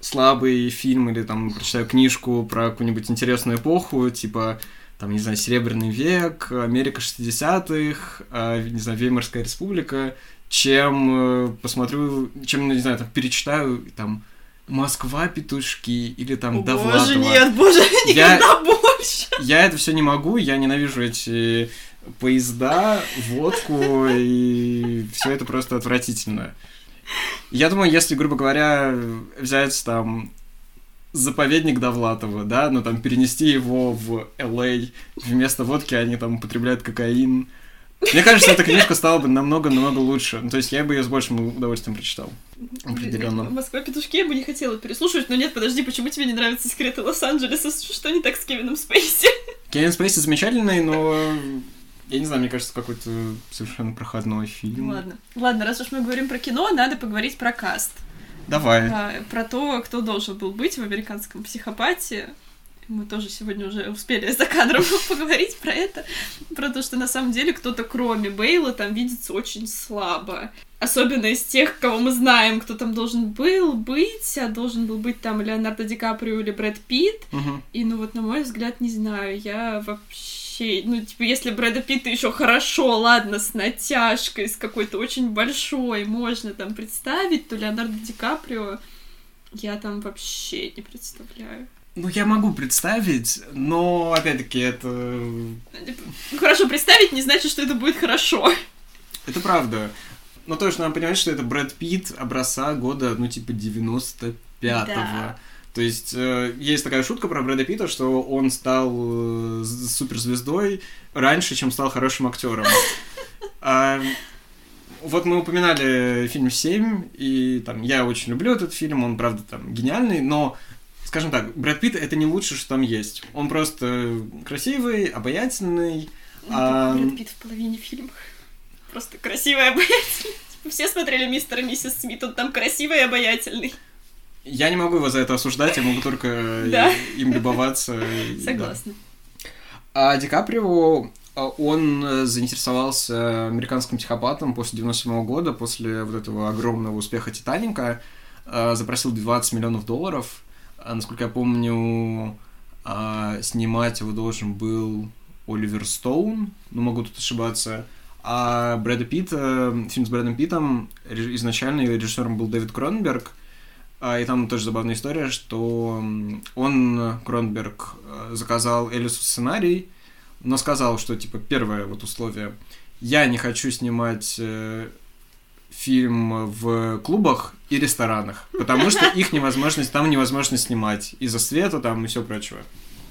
S2: слабый фильм или, там, прочитаю книжку про какую-нибудь интересную эпоху, типа, там, не знаю, Серебряный век, Америка 60-х, э, не знаю, Веймарская республика, чем э, посмотрю, чем, не знаю, там, перечитаю, там, Москва петушки или там
S1: О,
S2: Довлатова.
S1: Боже, нет, боже,
S2: Я-
S1: никогда больше.
S2: Я это все не могу, я ненавижу эти поезда, водку, и все это просто отвратительно. Я думаю, если, грубо говоря, взять там заповедник Довлатова, да, ну там перенести его в Л.А., вместо водки они там употребляют кокаин. Мне кажется, эта книжка стала бы намного-намного лучше. Ну, то есть я бы ее с большим удовольствием прочитал. Определенно.
S1: Москва петушки я бы не хотела переслушивать, но нет, подожди, почему тебе не нравятся секреты Лос-Анджелеса? Что не так с Кевином Спейси?
S2: Кевин Спейси замечательный, но я не знаю, мне кажется, какой-то совершенно проходной фильм.
S1: Ладно. Ладно, раз уж мы говорим про кино, надо поговорить про каст.
S2: Давай.
S1: А, про то, кто должен был быть в американском психопате. Мы тоже сегодня уже успели за кадром поговорить про это. Про то, что на самом деле кто-то кроме Бейла там видится очень слабо. Особенно из тех, кого мы знаем, кто там должен был быть, а должен был быть там Леонардо Ди Каприо или Брэд Питт.
S2: Мгм.
S1: И, ну вот, на мой взгляд, не знаю, я вообще... Ну, типа, если Брэда Питта еще хорошо, ладно, с натяжкой, с какой-то очень большой, можно там представить, то Леонардо Ди Каприо я там вообще не представляю.
S2: Ну, я могу представить, но, опять-таки, это...
S1: Ну, Хорошо представить не значит, что это будет хорошо.
S2: Это правда. Но тоже надо понимать, что это Брэд Питт образца года, ну, типа, 95-го.
S1: Да.
S2: То есть, э, есть такая шутка про Брэда Питта, что он стал э, суперзвездой раньше, чем стал хорошим актером. А, вот мы упоминали фильм «Семь», и там я очень люблю этот фильм, он, правда, там гениальный, но, скажем так, Брэд Питт — это не лучшее, что там есть. Он просто красивый, обаятельный, а,
S1: Брэд Питт в половине фильма. Просто красивый обаятельный. Типа, Все смотрели мистера и миссис Смит, он там красивый и обаятельный.
S2: Я не могу его за это осуждать, я могу только
S1: Да.
S2: им любоваться. и- да.
S1: Согласна.
S2: А Ди Каприо, а, он э, заинтересовался американским психопатом после 97 года, после вот этого огромного успеха «Титаника», а, запросил 20 миллионов долларов. А, Насколько я помню, а, снимать его должен был Оливер Стоун, ну, могу тут ошибаться. А Брэда Питта, фильм с Брэдом Питтом, изначально режиссером был Дэвид Кроненберг, а, и там тоже забавная история, что он, Кроненберг, э, заказал Элису сценарий, но сказал, что, типа, первое вот условие, я не хочу снимать э, фильм в клубах и ресторанах, потому что их невозможно, там невозможно снимать из-за света там и все прочего.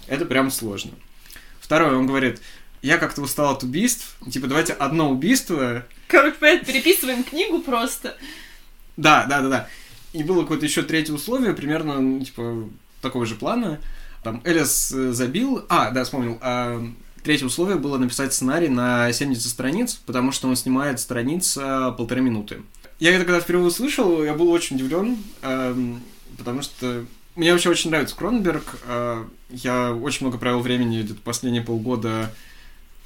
S2: Это прям сложно. Второе, он говорит, я как-то устал от убийств, типа, давайте одно убийство,
S1: Короче, переписываем книгу просто.
S2: да, да, да, да. И было какое-то еще третье условие, примерно, ну, типа, такого же плана. Там Элис э, забил... А, да, вспомнил. А, третье условие было написать сценарий на 70 страниц, потому что он снимает страниц полторы минуты. Я это когда впервые услышал, я был очень удивлен, эм, потому что мне вообще очень нравится Кроненберг. э, Я очень много провел времени где-то последние полгода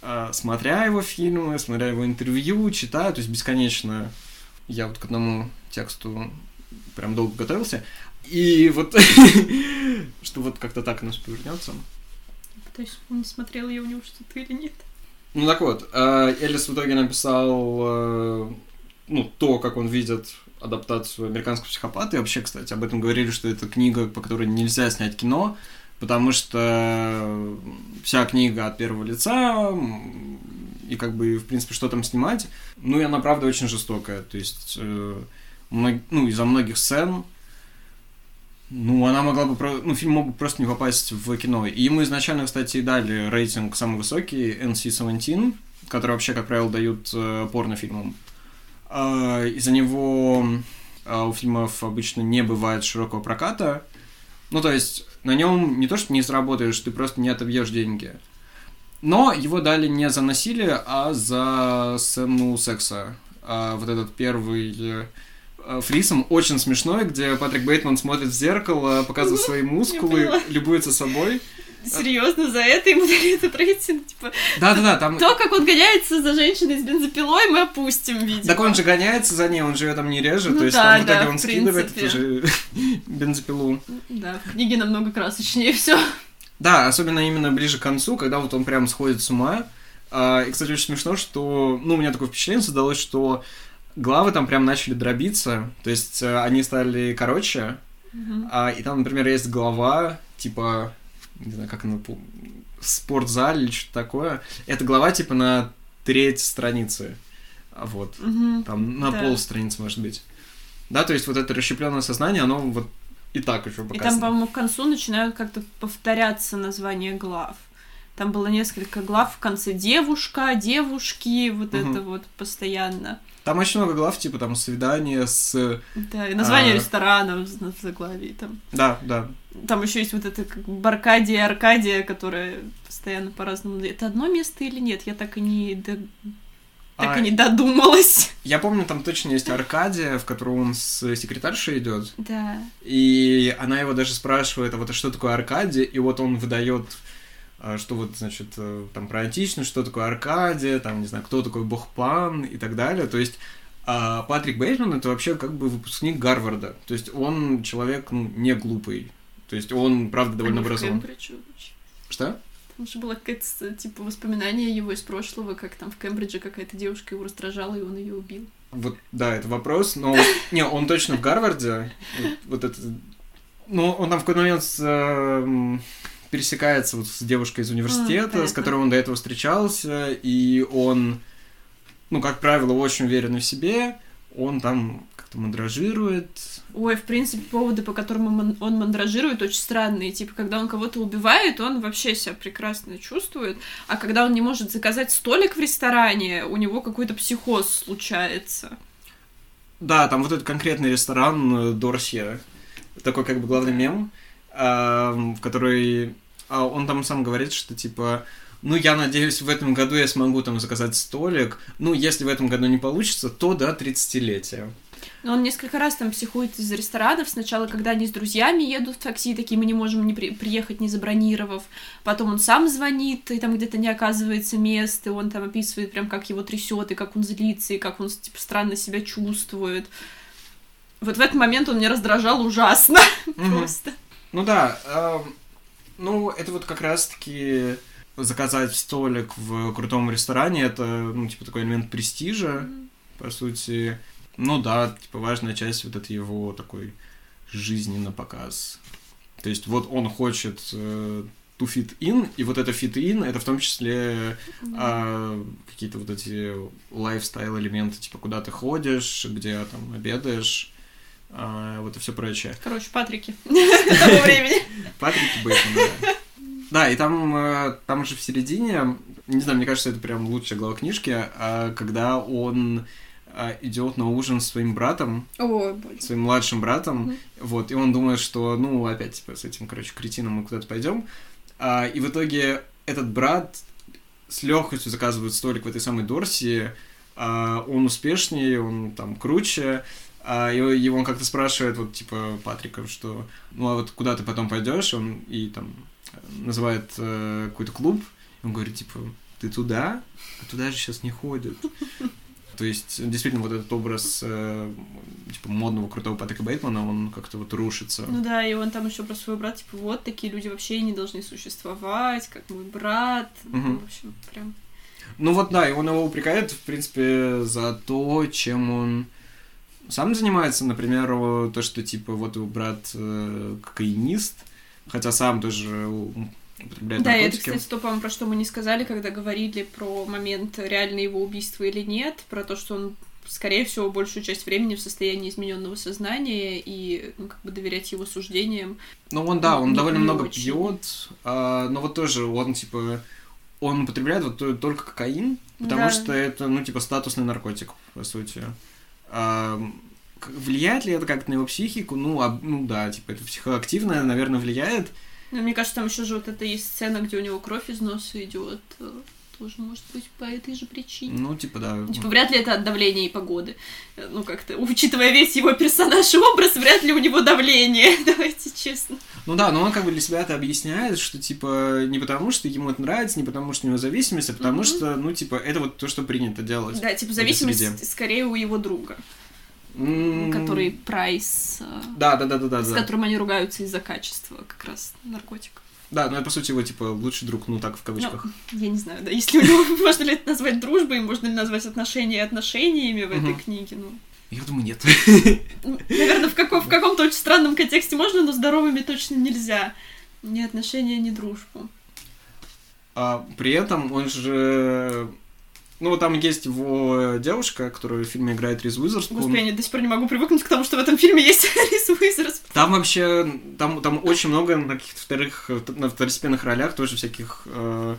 S2: э, смотря его фильмы, смотря его интервью, читая, то есть бесконечно я вот к одному тексту прям долго готовился. И вот, что вот как-то так у нас повернется.
S1: Пытаюсь он смотрел я у него что-то или нет.
S2: Ну так вот, э, Элис в итоге написал э, ну, то, как он видит адаптацию американского психопата. И вообще, кстати, об этом говорили, что это книга, по которой нельзя снять кино, потому что вся книга от первого лица, и как бы, в принципе, что там снимать, ну, и она, правда, очень жестокая, то есть, э, мног... ну, из-за многих сцен, ну, она могла бы, ну, фильм мог бы просто не попасть в кино. И ему изначально, кстати, и дали рейтинг самый высокий, NC-17, который вообще, как правило, дают э, порнофильмам. Э, из-за него э, у фильмов обычно не бывает широкого проката, ну, то есть, на нем не то, что не заработаешь, ты просто не отобьешь деньги. Но его дали не за насилие, а за сцену секса. А вот этот первый фрисом очень смешной, где Патрик Бейтман смотрит в зеркало, показывает свои мускулы, любуется собой.
S1: Серьезно, за это ему дали этот рейтинг, типа...
S2: Да-да-да, там...
S1: То, как он гоняется за женщиной с бензопилой, мы опустим, видимо.
S2: Так он же гоняется за ней, он же ее там не режет,
S1: Ну
S2: то есть
S1: да,
S2: там в итоге
S1: да,
S2: он
S1: в
S2: скидывает
S1: принципе.
S2: эту же бензопилу.
S1: Да, в книге намного красочнее все.
S2: Да, особенно именно ближе к концу, когда вот он прям сходит с ума. А, и, кстати, очень смешно, что, ну, у меня такое впечатление создалось, что главы там прям начали дробиться, то есть э, они стали короче, а, и там, например, есть глава, типа, не знаю, как она, спортзале или что-то такое. Это глава, типа, на треть страницы. Вот. Там на
S1: Да.
S2: пол страницы, может быть. Да, то есть вот это расщепленное сознание, оно вот и так еще
S1: И
S2: показано.
S1: там, по-моему, к концу начинают как-то повторяться названия глав. Там было несколько глав в конце девушка, девушки, вот
S2: Мгм.
S1: это вот постоянно.
S2: Там очень много глав, типа там свидание с...
S1: Да, и название
S2: А.
S1: ресторана в заглавии там.
S2: Да, да.
S1: Там еще есть вот это как бы Аркадия, которая постоянно по-разному. Это одно место или нет? Я так и не до- так
S2: А,
S1: и не додумалась.
S2: Я помню, там точно есть Аркадия, в которую он с секретаршей идет.
S1: Да.
S2: И она его даже спрашивает, а вот а что такое Аркадия? И вот он выдает, что вот, значит, э, там про античность, что такое Аркадия, там, не знаю, кто такой бог Пан и так далее. То есть а Патрик Бейтман это вообще как бы выпускник Гарварда. То есть он человек ну, не глупый. То есть он, правда, довольно образован. Что?
S1: Там же было какое-то, типа, воспоминание его из прошлого, как там в Кембридже какая-то девушка его раздражала, и он ее убил.
S2: Вот, да, это вопрос, но... Не, он точно в Гарварде. Вот, это... Ну, он там в какой-то момент эм, пересекается вот с девушкой из университета, с
S1: понятно.
S2: которой он до этого встречался, и он, ну, как правило, очень уверен в себе, он там как-то мандражирует.
S1: Ой, в принципе, поводы, по которым он, мандражирует, очень странные. Типа, когда он кого-то убивает, он вообще себя прекрасно чувствует. А когда он не может заказать столик в ресторане, у него какой-то психоз случается.
S2: Да, там вот этот конкретный ресторан э, Дорсье, такой как бы главный мем, в который а, он там сам говорит, что типа, ну я надеюсь в этом году я смогу там заказать столик, ну если в этом году не получится, то до 30-летия.
S1: Но он несколько раз там психует из ресторанов. Сначала, когда они с друзьями едут в такси, такие, мы не можем не при- приехать, не забронировав. Потом он сам звонит, и там где-то не оказывается мест, и он там описывает прям, как его трясет, и как он злится, и как он, типа, странно себя чувствует. Вот в этот момент он меня раздражал ужасно. Просто.
S2: Ну да, эм, ну это вот как раз-таки заказать столик в крутом ресторане, это, ну, типа, такой элемент престижа, по сути. Ну да, типа, важная часть вот этой его такой жизни на показ. То есть вот он хочет э, to fit in, и вот это fit in, это в том числе а, какие-то вот эти лайфстайл элементы, типа куда ты ходишь, где там обедаешь, а, вот и все прочее.
S1: Короче, Патрики того времени.
S2: Патрик Бейтман, да. Да, и там, э, там же в середине, не знаю, мне кажется, это прям лучшая глава книжки, а, когда он а, идет на ужин с своим братом,
S1: боже.
S2: своим младшим братом,
S1: Мгм.
S2: вот, и он думает, что, ну, опять, типа, с этим, короче, кретином мы куда-то пойдем, а, и в итоге этот брат с легкостью заказывает столик в этой самой Дорси, а, он успешнее, он там круче, а его, его он как-то спрашивает, вот, типа, Патрика, что, ну, а вот куда ты потом пойдешь, он и там называет э, какой-то клуб, он говорит, типа, ты туда? А туда же сейчас не ходят. То есть, действительно, вот этот образ э, типа модного крутого Патрика Бейтмана, он как-то вот рушится.
S1: Ну да, и он там еще про своего брата, типа, вот такие люди вообще не должны существовать, как мой брат.
S2: Мгм.
S1: Ну, В общем, прям.
S2: Ну вот да, и он его упрекает, в принципе, за то, чем он сам занимается. Например, то, что типа вот его брат э, кокаинист, хотя сам тоже употребляет
S1: Да, и это,
S2: наркотики.
S1: кстати, то, по-моему, про что мы не сказали, когда говорили про момент реально его убийства или нет, про то, что он скорее всего, большую часть времени в состоянии измененного сознания и ну, как бы доверять его суждениям.
S2: Ну, он, да, он
S1: Не-
S2: довольно
S1: не
S2: много
S1: очень.
S2: пьет, а, но вот тоже он, типа, он употребляет вот то- только кокаин, потому
S1: Да.
S2: что это, ну, типа, статусный наркотик, по сути. Влияет ли это как-то на его психику? Ну, а- ну да, типа, это психоактивное, наверное, влияет.
S1: Но мне кажется, там еще же вот эта есть сцена, где у него кровь из носа идет. Тоже может быть по этой же причине.
S2: Ну, типа, да.
S1: Типа, вряд ли это от давления и погоды. Э, Ну, как-то, учитывая весь его персонаж и образ, вряд ли у него давление, давайте честно.
S2: Ну да, но он как бы для себя это объясняет, что типа не потому, что ему это нравится, не потому, что у него зависимость, а потому
S1: Мгм.
S2: что, ну, типа, это вот то, что принято делать.
S1: Да, типа, зависимость скорее у его друга,
S2: М,
S1: который Прайс, э,
S2: Да, да, да, да, да.
S1: с
S2: да.
S1: которым они ругаются из-за качества как раз наркотиков.
S2: Да, ну это по сути его типа лучший друг, ну так в кавычках.
S1: Ну, я не знаю, да, если у него, можно ли это назвать дружбой, можно ли назвать отношения отношениями в этой книге, ну...
S2: Я думаю, нет.
S1: Ну, Наверное, в, каком, в каком-то очень странном контексте можно, но здоровыми точно нельзя. Ни отношения, ни дружбу.
S2: А при этом он же... Ну, вот там есть его девушка, которая в фильме играет Риз Уизерспун.
S1: Господи, я до сих пор не могу привыкнуть к тому, что в этом фильме есть Риз Уизерспун.
S2: Там вообще, там, там очень много на каких-то вторых, на второстепенных ролях тоже всяких, э,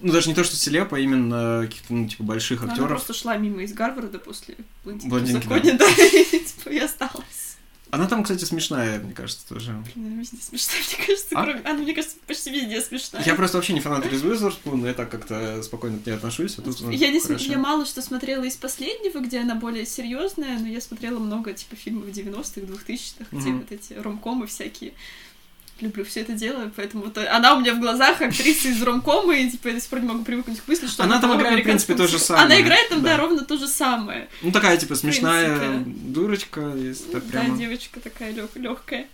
S2: ну, даже не то, что селеп, а именно каких-то, ну, типа, больших
S1: Она
S2: актеров.
S1: просто шла мимо из Гарварда после «Блондинки
S2: «Блондинки»,
S1: законе», да, и типа и осталась.
S2: Она там, кстати, смешная, мне кажется, тоже.
S1: Блин, она везде смешная, мне кажется,
S2: А?
S1: кроме... Она, мне кажется, почти везде смешная.
S2: Я просто вообще не фанат Риз Уизерспун, я так как-то спокойно к ней отношусь, а тут
S1: Я, не, см- я мало что смотрела из последнего, где она более серьезная, но я смотрела много типа фильмов 90-х, 2000-х, где
S2: Мгм.
S1: вот эти ромкомы всякие. Люблю все это дело, поэтому вот она у меня в глазах актриса из ромкома, и типа я до сих пор не могу привыкнуть к мысли, что
S2: Она там
S1: была
S2: играет, в принципе, то же самое,
S1: Она играет там, да,
S2: да.
S1: ровно то же самое.
S2: Ну, такая, типа, смешная дурочка, так прямо.
S1: Да, девочка такая легкая.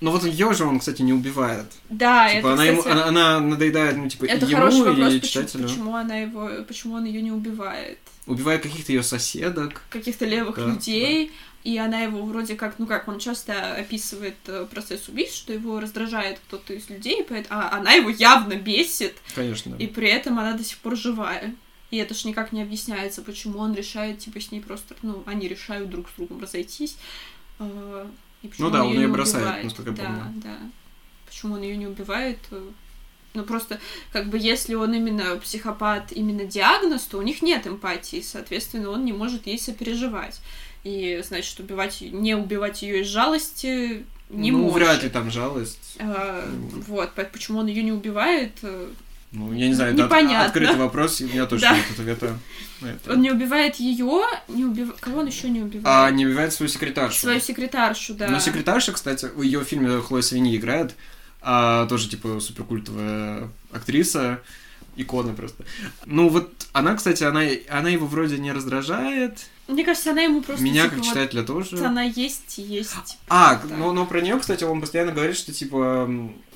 S2: Но вот ее же он, кстати, не убивает.
S1: Да,
S2: типа,
S1: это,
S2: она, ему,
S1: кстати,
S2: она, она надоедает, ну, типа,
S1: это
S2: и ему,
S1: хороший вопрос,
S2: и
S1: почему,
S2: читателю.
S1: почему она его, почему он ее не убивает.
S2: Убивает каких-то ее соседок.
S1: каких-то левых
S2: Да,
S1: людей, и она его вроде как, ну как, он часто описывает э, процесс убийств, что его раздражает кто-то из людей, поэт- а она его явно бесит,
S2: Конечно.
S1: и при этом она до сих пор живая. И это ж никак не объясняется, почему он решает, типа, с ней просто, ну, они решают друг с другом разойтись. э, и
S2: Ну да, он
S1: её не
S2: бросает,
S1: убивает.
S2: насколько я
S1: да,
S2: помню.
S1: Да, Почему он ее не убивает? э, Ну, просто, как бы, если он именно психопат, именно диагноз, то у них нет эмпатии, соответственно, он не может ей сопереживать. И, значит, убивать, не убивать ее из жалости не
S2: ну,
S1: может.
S2: вряд ли там жалость.
S1: А, вот, по- почему он ее не убивает, э,
S2: Ну, я не знаю, это от-
S1: Непонятно.
S2: открытый вопрос, и у меня точно
S1: Да.
S2: нет ответа это.
S1: он не убивает ее, не убив... кого он еще не убивает?
S2: А не убивает свою секретаршу.
S1: Свою секретаршу, да.
S2: Но секретарша, кстати, в ее фильме Хлоя Свини играет, а, тоже, типа, суперкультовая актриса, икона просто. Ну, вот она, кстати, она, она его вроде не раздражает,
S1: Мне кажется, она ему просто
S2: меня,
S1: типа,
S2: как
S1: вот
S2: читателя, тоже.
S1: она есть, и есть.
S2: А,
S1: Да.
S2: но, но про нее, кстати, он постоянно говорит, что типа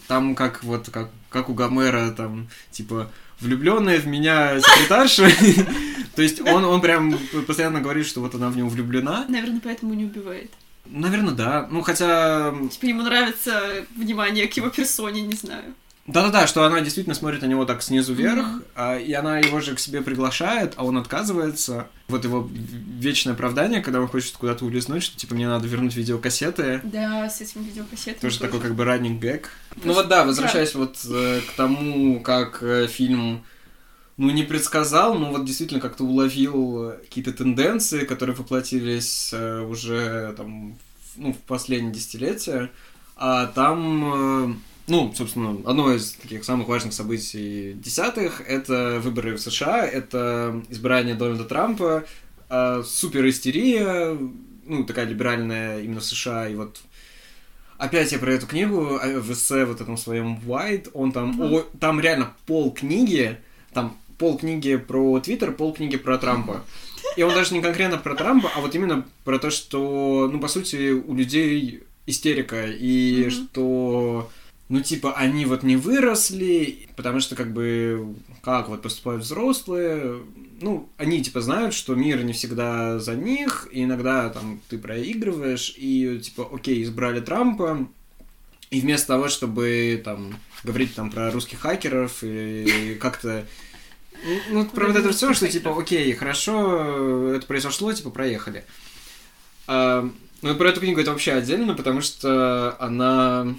S2: там как вот как, как у Гомера, там, типа, влюбленная в меня секретарша. То есть он, он прям постоянно говорит, что вот она в него влюблена.
S1: Наверное, поэтому не убивает.
S2: Наверное, да. Ну, хотя...
S1: Типа ему нравится внимание к его персоне, не знаю.
S2: Да-да-да, что она действительно смотрит на него так снизу вверх,
S1: Мгм.
S2: а, и она его же к себе приглашает, а он отказывается. Вот его вечное оправдание, когда он хочет куда-то улизнуть, что типа мне надо вернуть видеокассеты.
S1: Да, с этим видеокассетами.
S2: Тоже такой как бы running gag. Ну
S1: Тоже-
S2: вот да, возвращаясь вот э, к тому, как э, фильм, ну не предсказал, но вот действительно как-то уловил какие-то тенденции, которые воплотились э, уже там, в- ну, в последние десятилетия. А там, э, ну, собственно, одно из таких самых важных событий десятых — это выборы в США, это избрание Дональда Трампа, э, супер истерия, ну, такая либеральная именно в США, и вот Опять я про эту книгу э, в эссе вот этом своем White, он там,
S1: Мгм.
S2: о- там реально пол книги, там пол книги про Твиттер, пол книги про Трампа. И он даже не конкретно про Трампа, а вот именно про то, что, ну, по сути, у людей истерика, и
S1: Мгм.
S2: что, ну, типа, они вот не выросли, потому что, как бы, как вот поступают взрослые, ну, они, типа, знают, что мир не всегда за них, и иногда, там, ты проигрываешь, и, типа, окей, избрали Трампа, И вместо того, чтобы там говорить там про русских хакеров и как-то ну, про вот это все, что типа, окей, хорошо, это произошло, типа, проехали. А, ну, про эту книгу это вообще отдельно, потому что она...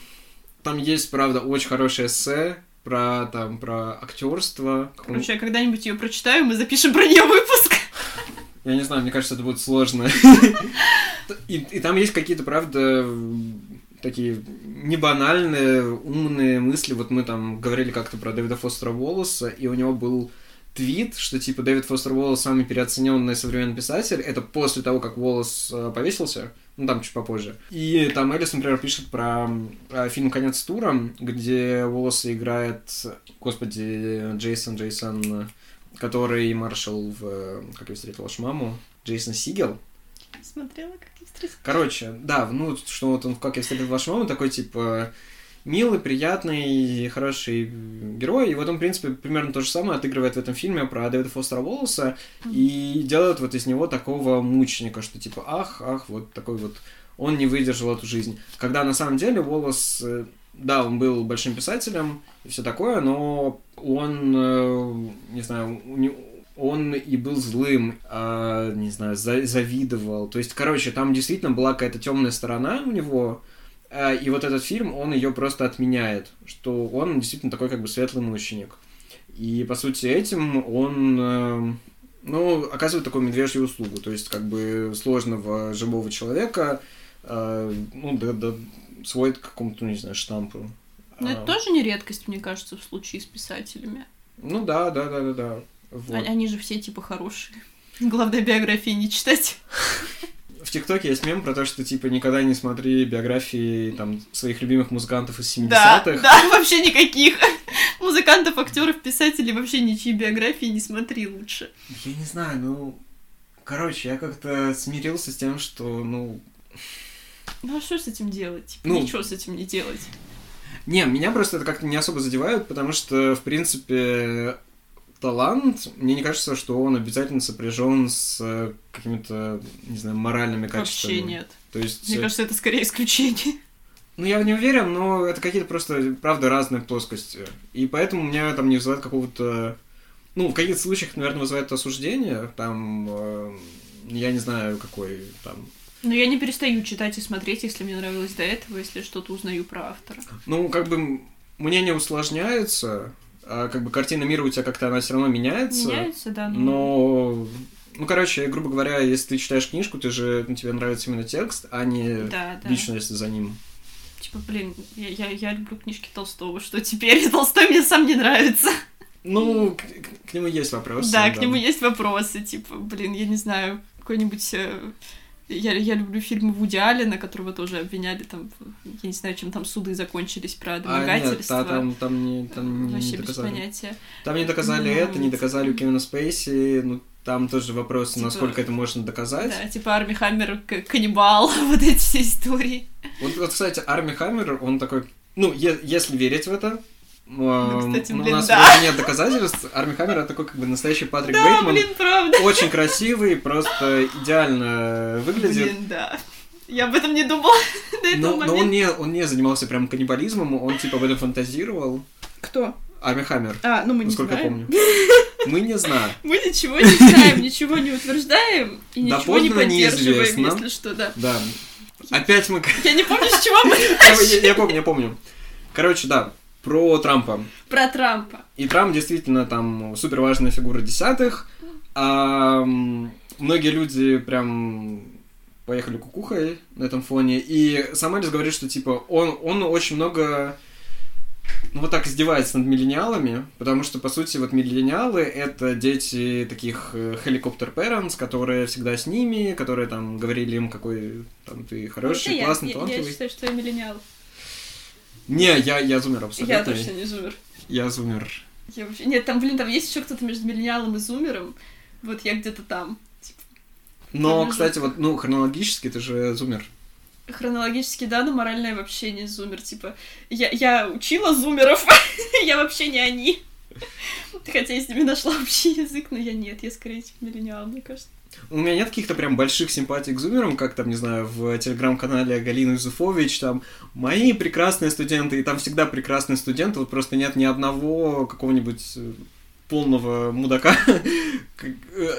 S2: Там есть, правда, очень хорошее эссе про, там, про актерство.
S1: Короче, я когда-нибудь ее прочитаю, мы запишем про нее выпуск.
S2: Я не знаю, мне кажется, это будет сложно. И, и там есть какие-то, правда, такие не банальные, умные мысли. Вот мы там говорили как-то про Дэвида Фостера Волоса, и у него был твит, что типа Дэвид Фостер Уоллес самый переоцененный современный писатель. Это после того, как Уоллес э, повесился. Ну, там чуть попозже. И там Элис, например, пишет про фильм «Конец тура», где Уоллес играет, господи, Джейсон, Джейсон, который маршал в «Как я встретил вашу маму», Джейсон Сигел.
S1: Смотрела, как я встретил.
S2: Короче, да, ну, что вот он в «Как я встретил вашу маму» такой, типа, милый, приятный, хороший герой. И вот он, в принципе, примерно то же самое отыгрывает в этом фильме про Дэвида Фостера Волоса и делает вот из него такого мученика, что типа, ах, ах, вот такой вот он не выдержал эту жизнь. Когда на самом деле Волос, э, да, он был большим писателем и все такое, но он, э, не знаю, он и был злым, а, не знаю, завидовал. То есть, короче, там действительно была какая-то темная сторона у него, и вот этот фильм, он ее просто отменяет, что он действительно такой как бы светлый мученик. И, по сути, этим он, э, ну, оказывает такую медвежью услугу. То есть, как бы, сложного живого человека, э, ну, да, да, сводит к какому-то, не знаю, штампу.
S1: Но это а... тоже не редкость, мне кажется, в случае с писателями.
S2: Ну да, да, да, да, да.
S1: Вот. Они же все типа хорошие. Главное биографии не читать.
S2: в ТикТоке есть мем про то, что, типа, никогда не смотри биографии, там, своих любимых музыкантов из 70-х.
S1: Да, да, вообще никаких. Музыкантов, актеров, писателей, вообще ничьи биографии не смотри лучше.
S2: Я не знаю, ну... Короче, я как-то смирился с тем, что, ну...
S1: Ну, а что с этим делать? Типа, ну, ничего с этим не делать.
S2: Не, меня просто это как-то не особо задевает, потому что, в принципе, талант, мне не кажется, что он обязательно сопряжен с э, какими-то, не знаю, моральными качествами.
S1: Вообще нет.
S2: То есть...
S1: Мне кажется, это скорее исключение.
S2: Ну, я не уверен, но это какие-то просто, правда, разные плоскости. И поэтому меня там не вызывает какого-то... Ну, в каких-то случаях, наверное, вызывает осуждение. Там, э, я не знаю, какой там...
S1: Но я не перестаю читать и смотреть, если мне нравилось до этого, если что-то узнаю про автора.
S2: Ну, как бы мнение усложняется, как бы картина мира у тебя как-то она все равно меняется.
S1: Меняется, да.
S2: Но... Ну, короче, грубо говоря, если ты читаешь книжку, ты же, ну, тебе нравится именно текст, а не да, да. личность за ним.
S1: Типа, блин, я, я, я люблю книжки Толстого, что теперь Толстой мне сам не нравится.
S2: Ну, к, к нему есть вопросы.
S1: Да, да, к нему есть вопросы, типа, блин, я не знаю, какой-нибудь э, я, я люблю фильмы Вуди Аллена, которого тоже обвиняли, там, я не знаю, чем там суды закончились про домогательство.
S2: А, нет, там, там не, там не,
S1: Вообще
S2: не доказали.
S1: без понятия.
S2: Там не доказали ну, это, не доказали у Кевина Спейси, ну, там тоже вопрос, типа, насколько это можно доказать.
S1: Да, типа Арми Хаммер, каннибал, вот эти все истории.
S2: Вот, вот, кстати, Арми Хаммер, он такой, ну, е- если верить в это, ну, кстати, блин, у нас да. нет доказательств. Арми Хаммер это такой как бы настоящий Патрик
S1: да,
S2: Бейтман.
S1: блин, правда.
S2: Очень красивый, просто идеально выглядит.
S1: Блин, да. Я об этом не думала до этого
S2: но, момента. Но он не, он не занимался прям каннибализмом, он типа об этом фантазировал.
S1: Кто?
S2: Арми Хаммер.
S1: А, ну мы не
S2: насколько
S1: знаем.
S2: я помню. Мы не знаем.
S1: Мы ничего не знаем, ничего не утверждаем и ничего не поддерживаем, если что, да.
S2: Да. Опять мы...
S1: Я не помню, с чего мы
S2: Я помню, я помню. Короче, да, про Трампа.
S1: Про Трампа.
S2: И Трамп действительно там супер важная фигура десятых. А, многие люди прям поехали кукухой на этом фоне. И сам Элис говорит, что типа он, он очень много ну, вот так издевается над миллениалами, потому что, по сути, вот миллениалы — это дети таких хеликоптер э, parents, которые всегда с ними, которые там говорили им, какой там ты хороший, ну, классный,
S1: я,
S2: талантливый.
S1: Я, я считаю, что я миллениал.
S2: Не, я, я зумер абсолютно.
S1: Я точно не зумер.
S2: Я зумер.
S1: Я вообще... Нет, там, блин, там есть еще кто-то между миллениалом и зумером. Вот я где-то там. Типа,
S2: но, кстати, вот, ну, хронологически ты же зумер.
S1: Хронологически, да, но морально я вообще не зумер. Типа, я, я учила зумеров, я вообще не они. Хотя я с ними нашла общий язык, но я нет, я скорее типа миллениал, мне кажется.
S2: У меня нет каких-то прям больших симпатий к зумерам, как там, не знаю, в телеграм-канале Галины Юзефович, там, мои прекрасные студенты, и там всегда прекрасные студенты, вот просто нет ни одного какого-нибудь э, полного мудака.
S1: Не,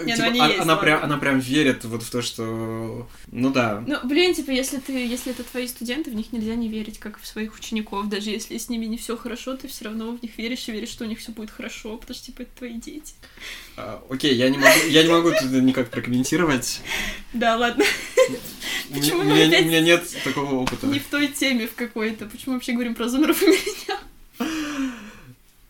S1: ну
S2: Типа,
S1: они
S2: а-
S1: есть,
S2: она, прям, она прям верит вот в то, что... Ну да.
S1: Ну, блин, типа, если ты, если это твои студенты, в них нельзя не верить, как в своих учеников. Даже если с ними не все хорошо, ты все равно в них веришь и веришь, что у них все будет хорошо, потому что, типа, это твои дети.
S2: А, Окей, я не могу, я не могу это никак прокомментировать.
S1: Да, ладно, Почему
S2: у меня- у меня нет такого опыта.
S1: не в той теме в какой-то. Почему вообще говорим про зумеров и меня?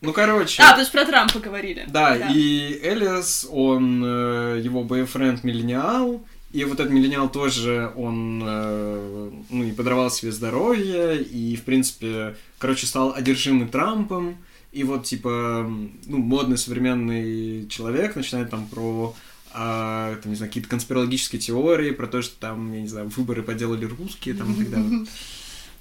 S2: Ну, короче.
S1: А, потому что про Трампа говорили.
S2: Да, и Элис, он, э, его бойфренд миллениал, и вот этот миллениал тоже, он, э, ну, и подорвал себе здоровье, и, в принципе, короче, стал одержимый Трампом, и вот, типа, ну, модный современный человек начинает там про а, там, не знаю, какие-то конспирологические теории, про то, что там, я не знаю, выборы поделали русские, там, и так далее.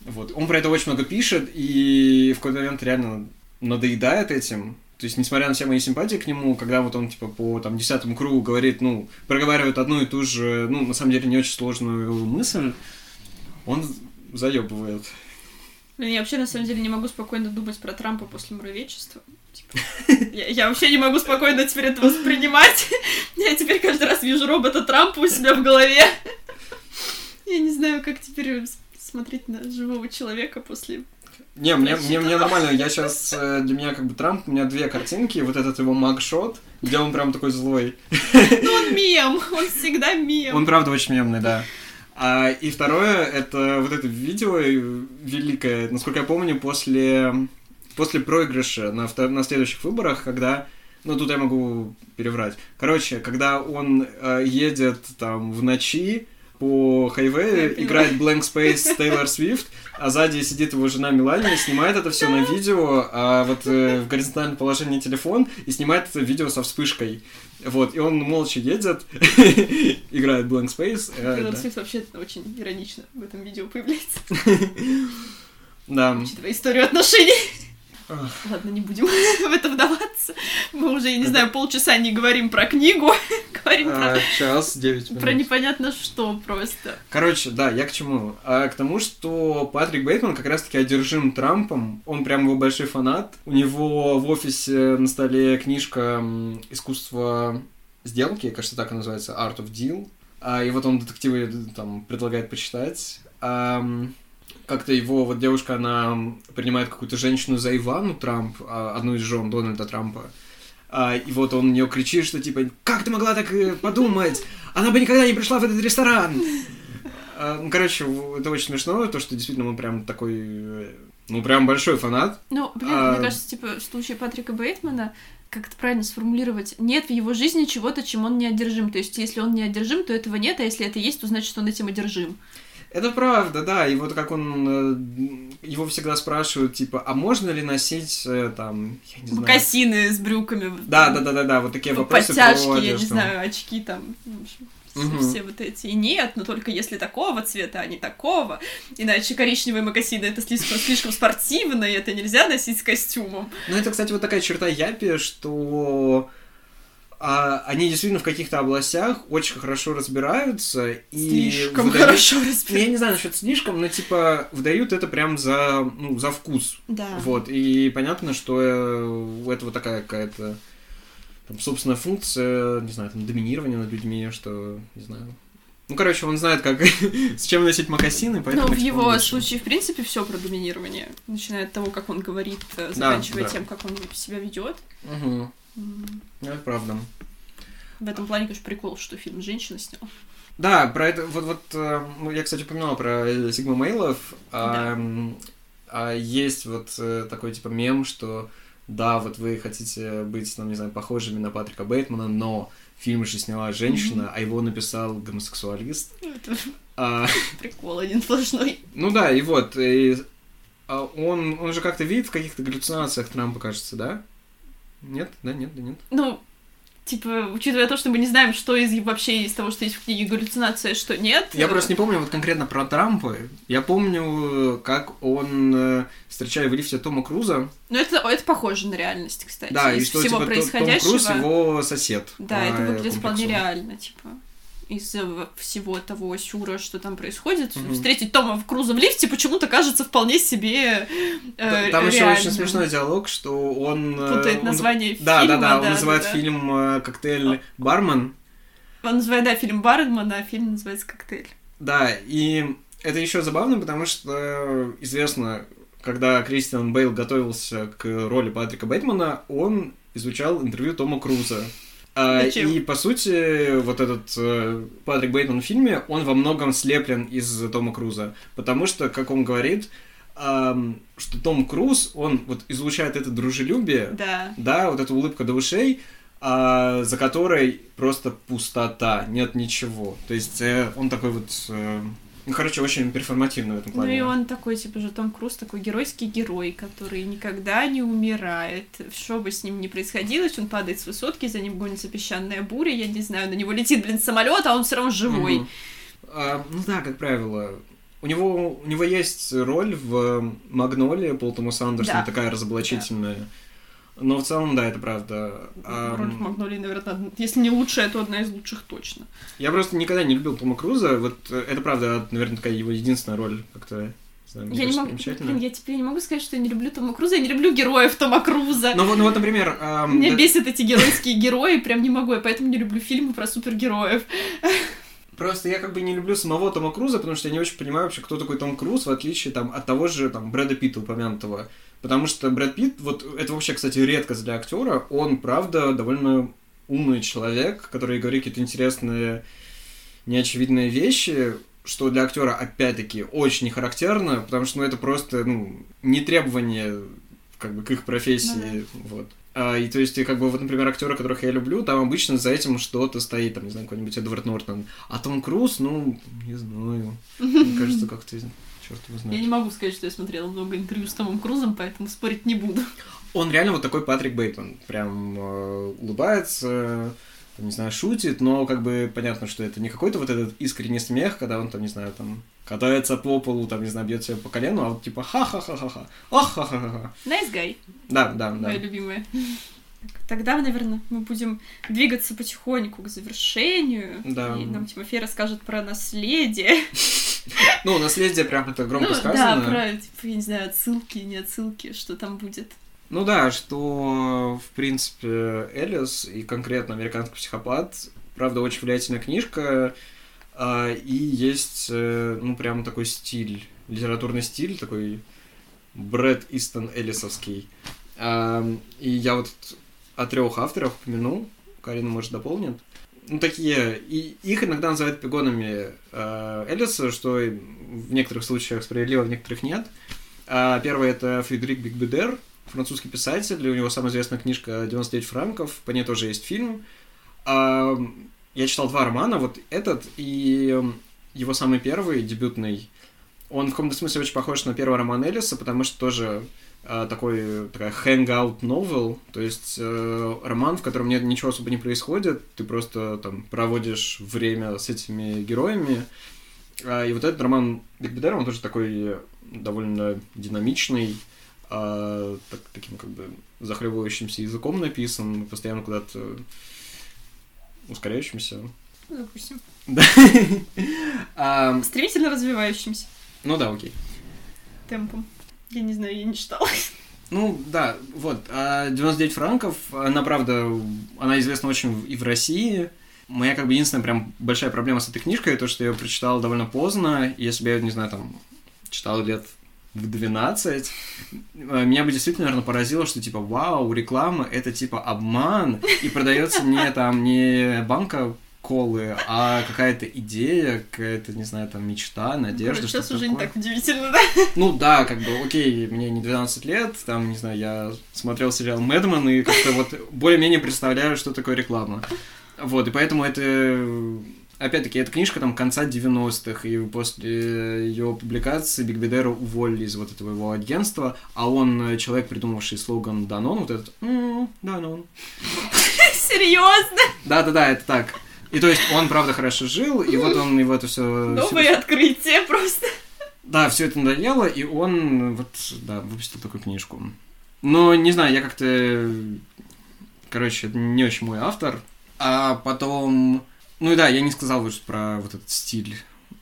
S2: Вот. Он про это очень много пишет, и в какой-то момент реально надоедает этим. То есть, несмотря на все мои симпатии к нему, когда вот он, типа, по, там, десятому кругу говорит, ну, проговаривает одну и ту же, ну, на самом деле, не очень сложную мысль, он заебывает.
S1: Блин, я вообще на самом деле не могу спокойно думать про Трампа после муравечества. Типа, я, я вообще не могу спокойно теперь это воспринимать. Я теперь каждый раз вижу робота Трампа у себя в голове. Я не знаю, как теперь смотреть на живого человека после...
S2: Не, мне, мне, мне нормально, я сейчас, для меня как бы Трамп, у меня две картинки, вот этот его магшот, где он прям такой злой.
S1: Ну, он мем, он всегда мем.
S2: Он правда очень мемный, да. А, и второе, это вот это видео э, великое, насколько я помню, после, после проигрыша на, на следующих выборах, когда... Ну, тут я могу переврать. Короче, когда он э, едет там в ночи по хайвею, играет Blank Space Тейлор Свифт, а сзади сидит его жена Мелания, снимает это все на видео, а вот э, в горизонтальном положении телефон, и снимает это видео со вспышкой. Вот, и он молча едет, играет Blank Space. э,
S1: Тейлор
S2: да.
S1: Свифт вообще очень иронично в этом видео появляется,
S2: Да.
S1: учитывая историю отношений. Ладно, не будем в это вдаваться. Мы уже, я не знаю, полчаса не говорим про книгу, говорим про
S2: А, Час, 9
S1: Про
S2: минут.
S1: непонятно что просто.
S2: Короче, да, я к чему? А, к тому, что Патрик Бейтман как раз-таки одержим Трампом, он прям его большой фанат. У него в офисе на столе книжка «Искусство сделки», кажется, так и называется, «Art of Deal». А, и вот он детективы там предлагает почитать. Как-то его вот девушка, она принимает какую-то женщину за Ивану Трамп, а, одну из жен Дональда Трампа. А, и вот он на нее кричит, что типа, как ты могла так э, подумать? Она бы никогда не пришла в этот ресторан. А, ну, короче, это очень смешно, то, что действительно он прям такой, э, ну, прям большой фанат.
S1: Ну, блин,
S2: А-
S1: мне кажется, типа, в случае Патрика Бейтмана, как это правильно сформулировать, нет в его жизни чего-то, чем он не одержим. То есть, если он не одержим, то этого нет, а если это есть, то значит, он этим одержим.
S2: Это правда, да, и вот как он, э, его всегда спрашивают, типа, а можно ли носить, э, там, я не знаю...
S1: Мокасины с брюками.
S2: Да, да, да, да, да, вот такие вопросы про
S1: Подтяжки, я не знаю, очки там. общем, все- вот эти. И нет, но только если такого цвета, а не такого. Иначе коричневые мокасины это слишком, слишком спортивно, и это нельзя носить с костюмом.
S2: Ну, это, кстати, вот такая черта Япи, что а, они действительно в каких-то областях очень хорошо разбираются и
S1: Слишком
S2: выдают-
S1: хорошо
S2: Ну, я
S1: разбираются.
S2: не знаю насчет слишком, но типа выдают это прям за, ну, за вкус.
S1: Да.
S2: Вот, и понятно, что э, у этого такая какая-то там, собственная функция, не знаю, там, доминирование над людьми, что, не знаю. Ну, короче, он знает, как с чем носить мокасины, поэтому...
S1: Ну, в его
S2: лучше.
S1: случае, в принципе, все про доминирование. Начиная от того, как он говорит, э, заканчивая
S2: да.
S1: тем, как он себя ведет.
S2: Мгм. Ну, Это правда.
S1: В этом плане, конечно, прикол, что фильм женщина снял.
S2: Да, про это, вот, вот, э, ну, я, кстати, упоминал про э, Сигма Мейлов, а, м, а есть вот э, такой, типа, мем, что, да, вот вы хотите быть, ну, не знаю, похожими на Патрика Бейтмана, но фильм же сняла женщина, а его написал гомосексуалист.
S1: Это
S2: А,
S1: прикол один сплошной.
S2: ну да, и вот, и, а он, он же как-то видит в каких-то галлюцинациях Трампа, кажется, да? Нет, да, нет, да нет.
S1: Ну, типа, учитывая то, что мы не знаем, что из вообще из того, что есть в книге галлюцинация, что нет.
S2: Я
S1: э,
S2: просто не помню вот конкретно про Трампа. Я помню, как он, э, встречая в лифте Тома Круза,
S1: Ну, это, это похоже на реальность, кстати.
S2: да,
S1: из
S2: и что
S1: всего
S2: типа То- Том
S1: происходящего.
S2: Круз его сосед.
S1: Да, это
S2: э,
S1: выглядит вполне реально, типа. Из-за всего того сюра, что там происходит,
S2: Мгм.
S1: встретить Тома Круза в лифте почему-то кажется вполне себе э,
S2: Там еще очень смешной диалог, что он... э,
S1: Путает
S2: он-
S1: название
S2: Да,
S1: фильма.
S2: да, да, он называет
S1: да.
S2: фильм э, «Коктейль Бармен».
S1: Он называет, да, фильм Бардмана, а фильм называется «Коктейль».
S2: Да, и это еще забавно, потому что известно, когда Кристиан Бейл готовился к роли Патрика Бэтмена, он изучал интервью Тома Круза. А, и, по сути, вот этот э, Патрик Бейтман в фильме, он во многом слеплен из Тома Круза. Потому что, как он говорит, ам, что Том Круз, он вот излучает это дружелюбие,
S1: Да.
S2: да, вот эта улыбка до ушей, а, за которой просто пустота, нет ничего. То есть э, он такой вот, э, ну, короче, очень перформативный в этом
S1: Ну
S2: плане.
S1: и он такой, типа же Том Круз, такой геройский герой, который никогда не умирает. Что бы с ним ни происходило, он падает с высотки, за ним гонится песчаная буря, я не знаю, на него летит, блин, самолет, а он все равно живой.
S2: Мгм. А, ну да, как правило. У него, у него есть роль в «Магнолии» Пол Томаса Андерсона,
S1: Да.
S2: такая разоблачительная. Но в целом, да, это правда.
S1: Роль в Магнолии, наверное, если не лучшая, то одна из лучших точно.
S2: Я просто никогда не любил Тома Круза. Вот э, это правда, наверное, такая его единственная роль как-то. знаю,
S1: я не могу, блин, я теперь не могу сказать, что я не люблю Тома Круза, я не люблю героев Тома Круза.
S2: Ну вот, ну вот, например, ам,
S1: Меня
S2: да-
S1: бесят эти геройские герои, прям не могу, я поэтому не люблю фильмы про супергероев.
S2: просто я как бы не люблю самого Тома Круза, потому что я не очень понимаю вообще, кто такой Том Круз, в отличие там от того же там Брэда Питта упомянутого. Потому что Брэд Питт, вот это вообще, кстати, редкость для актера, он, правда, довольно умный человек, который говорит какие-то интересные, неочевидные вещи, что для актера, опять-таки, очень не характерно, потому что, ну, это просто, ну, не требование, как бы, к их профессии, вот. А, и то есть, и как бы, вот, например, актеры, которых я люблю, там обычно за этим что-то стоит, там, не знаю, какой-нибудь Эдвард Нортон. А Том Круз, ну, не знаю, мне кажется, как-то, черт его
S1: Я
S2: знает.
S1: не могу сказать, что я смотрела много интервью с Томом Крузом, поэтому спорить не буду.
S2: Он реально вот такой Патрик Бейтман. Прям э, улыбается, там, не знаю, шутит, но как бы понятно, что это не какой-то вот этот искренний смех, когда он там, не знаю, там катается по полу, там, не знаю, бьет себя по колену, а вот типа ха-ха-ха-ха-ха, ах-ха-ха-ха.
S1: Nice guy,
S2: Да, да, да.
S1: моя любимая. Тогда, наверное, мы будем двигаться потихоньку к завершению.
S2: Да.
S1: И нам Тимофей расскажет про наследие.
S2: Ну, наследие прям это громко
S1: ну,
S2: сказано.
S1: Да, про, типа, я не знаю, отсылки, не отсылки, что там будет.
S2: Ну да, что, в принципе, Элис и конкретно «Американский психопат», правда, очень влиятельная книжка, а, и есть, э, ну, прям такой стиль, литературный стиль, такой Брэд Истон Элисовский. И я вот о трех авторах упомянул, Карина, может, дополнит. Ну, такие, и их иногда называют пигонами э, Элиса, что в некоторых случаях справедливо, в некоторых нет. А Первый это Фредерик Бигбедер, французский писатель, у него самая известная книжка «99 франков», по ней тоже есть фильм. А, Я читал два романа, вот этот и его самый первый, дебютный, он в каком-то смысле очень похож на первый роман Элиса, потому что тоже такой, такая hangout novel, то есть э, роман, в котором нет ничего особо не происходит, ты просто там проводишь время с этими героями. А, и вот этот роман Бигбедера, он тоже такой довольно динамичный, а, так- таким как бы захлебывающимся языком написан, постоянно куда-то ускоряющимся.
S1: Допустим.
S2: Да.
S1: Стремительно развивающимся
S2: Ну да, окей.
S1: темпом. Я не знаю, я не читала.
S2: Ну, да, вот. а 99 франков, она, правда, она известна очень и в России. Моя, как бы, единственная прям большая проблема с этой книжкой, то, что я ее прочитал довольно поздно. И Если бы я, не знаю, там, читал лет в 12, э, меня бы действительно, наверное, поразило, что, типа, вау, реклама — это, типа, обман, и продается не, там, не банка колы, а какая-то идея, какая-то, не знаю, там, мечта, надежда,
S1: Сейчас
S2: что-то
S1: уже не
S2: такое.
S1: так удивительно, да?
S2: Ну да, как бы, окей, мне не 12 лет, там, не знаю, я смотрел сериал «Мэдман» и как-то вот более-менее представляю, что такое реклама. Вот, и поэтому это... Опять-таки, эта книжка там конца 90-х, и после ее публикации Биг Бедера уволили из вот этого его агентства, а он э, человек, придумавший слоган «Данон», вот этот «М, «Данон».
S1: Серьезно?
S2: Да-да-да, это так. И то есть он, правда, хорошо жил, и вот он его это все...
S1: Новое открытие просто.
S2: Да, все это надоело, и он вот, да, выпустил такую книжку. Но, не знаю, я как-то... Короче, это не очень мой автор. А потом... Ну и да, я не сказал вот про вот этот стиль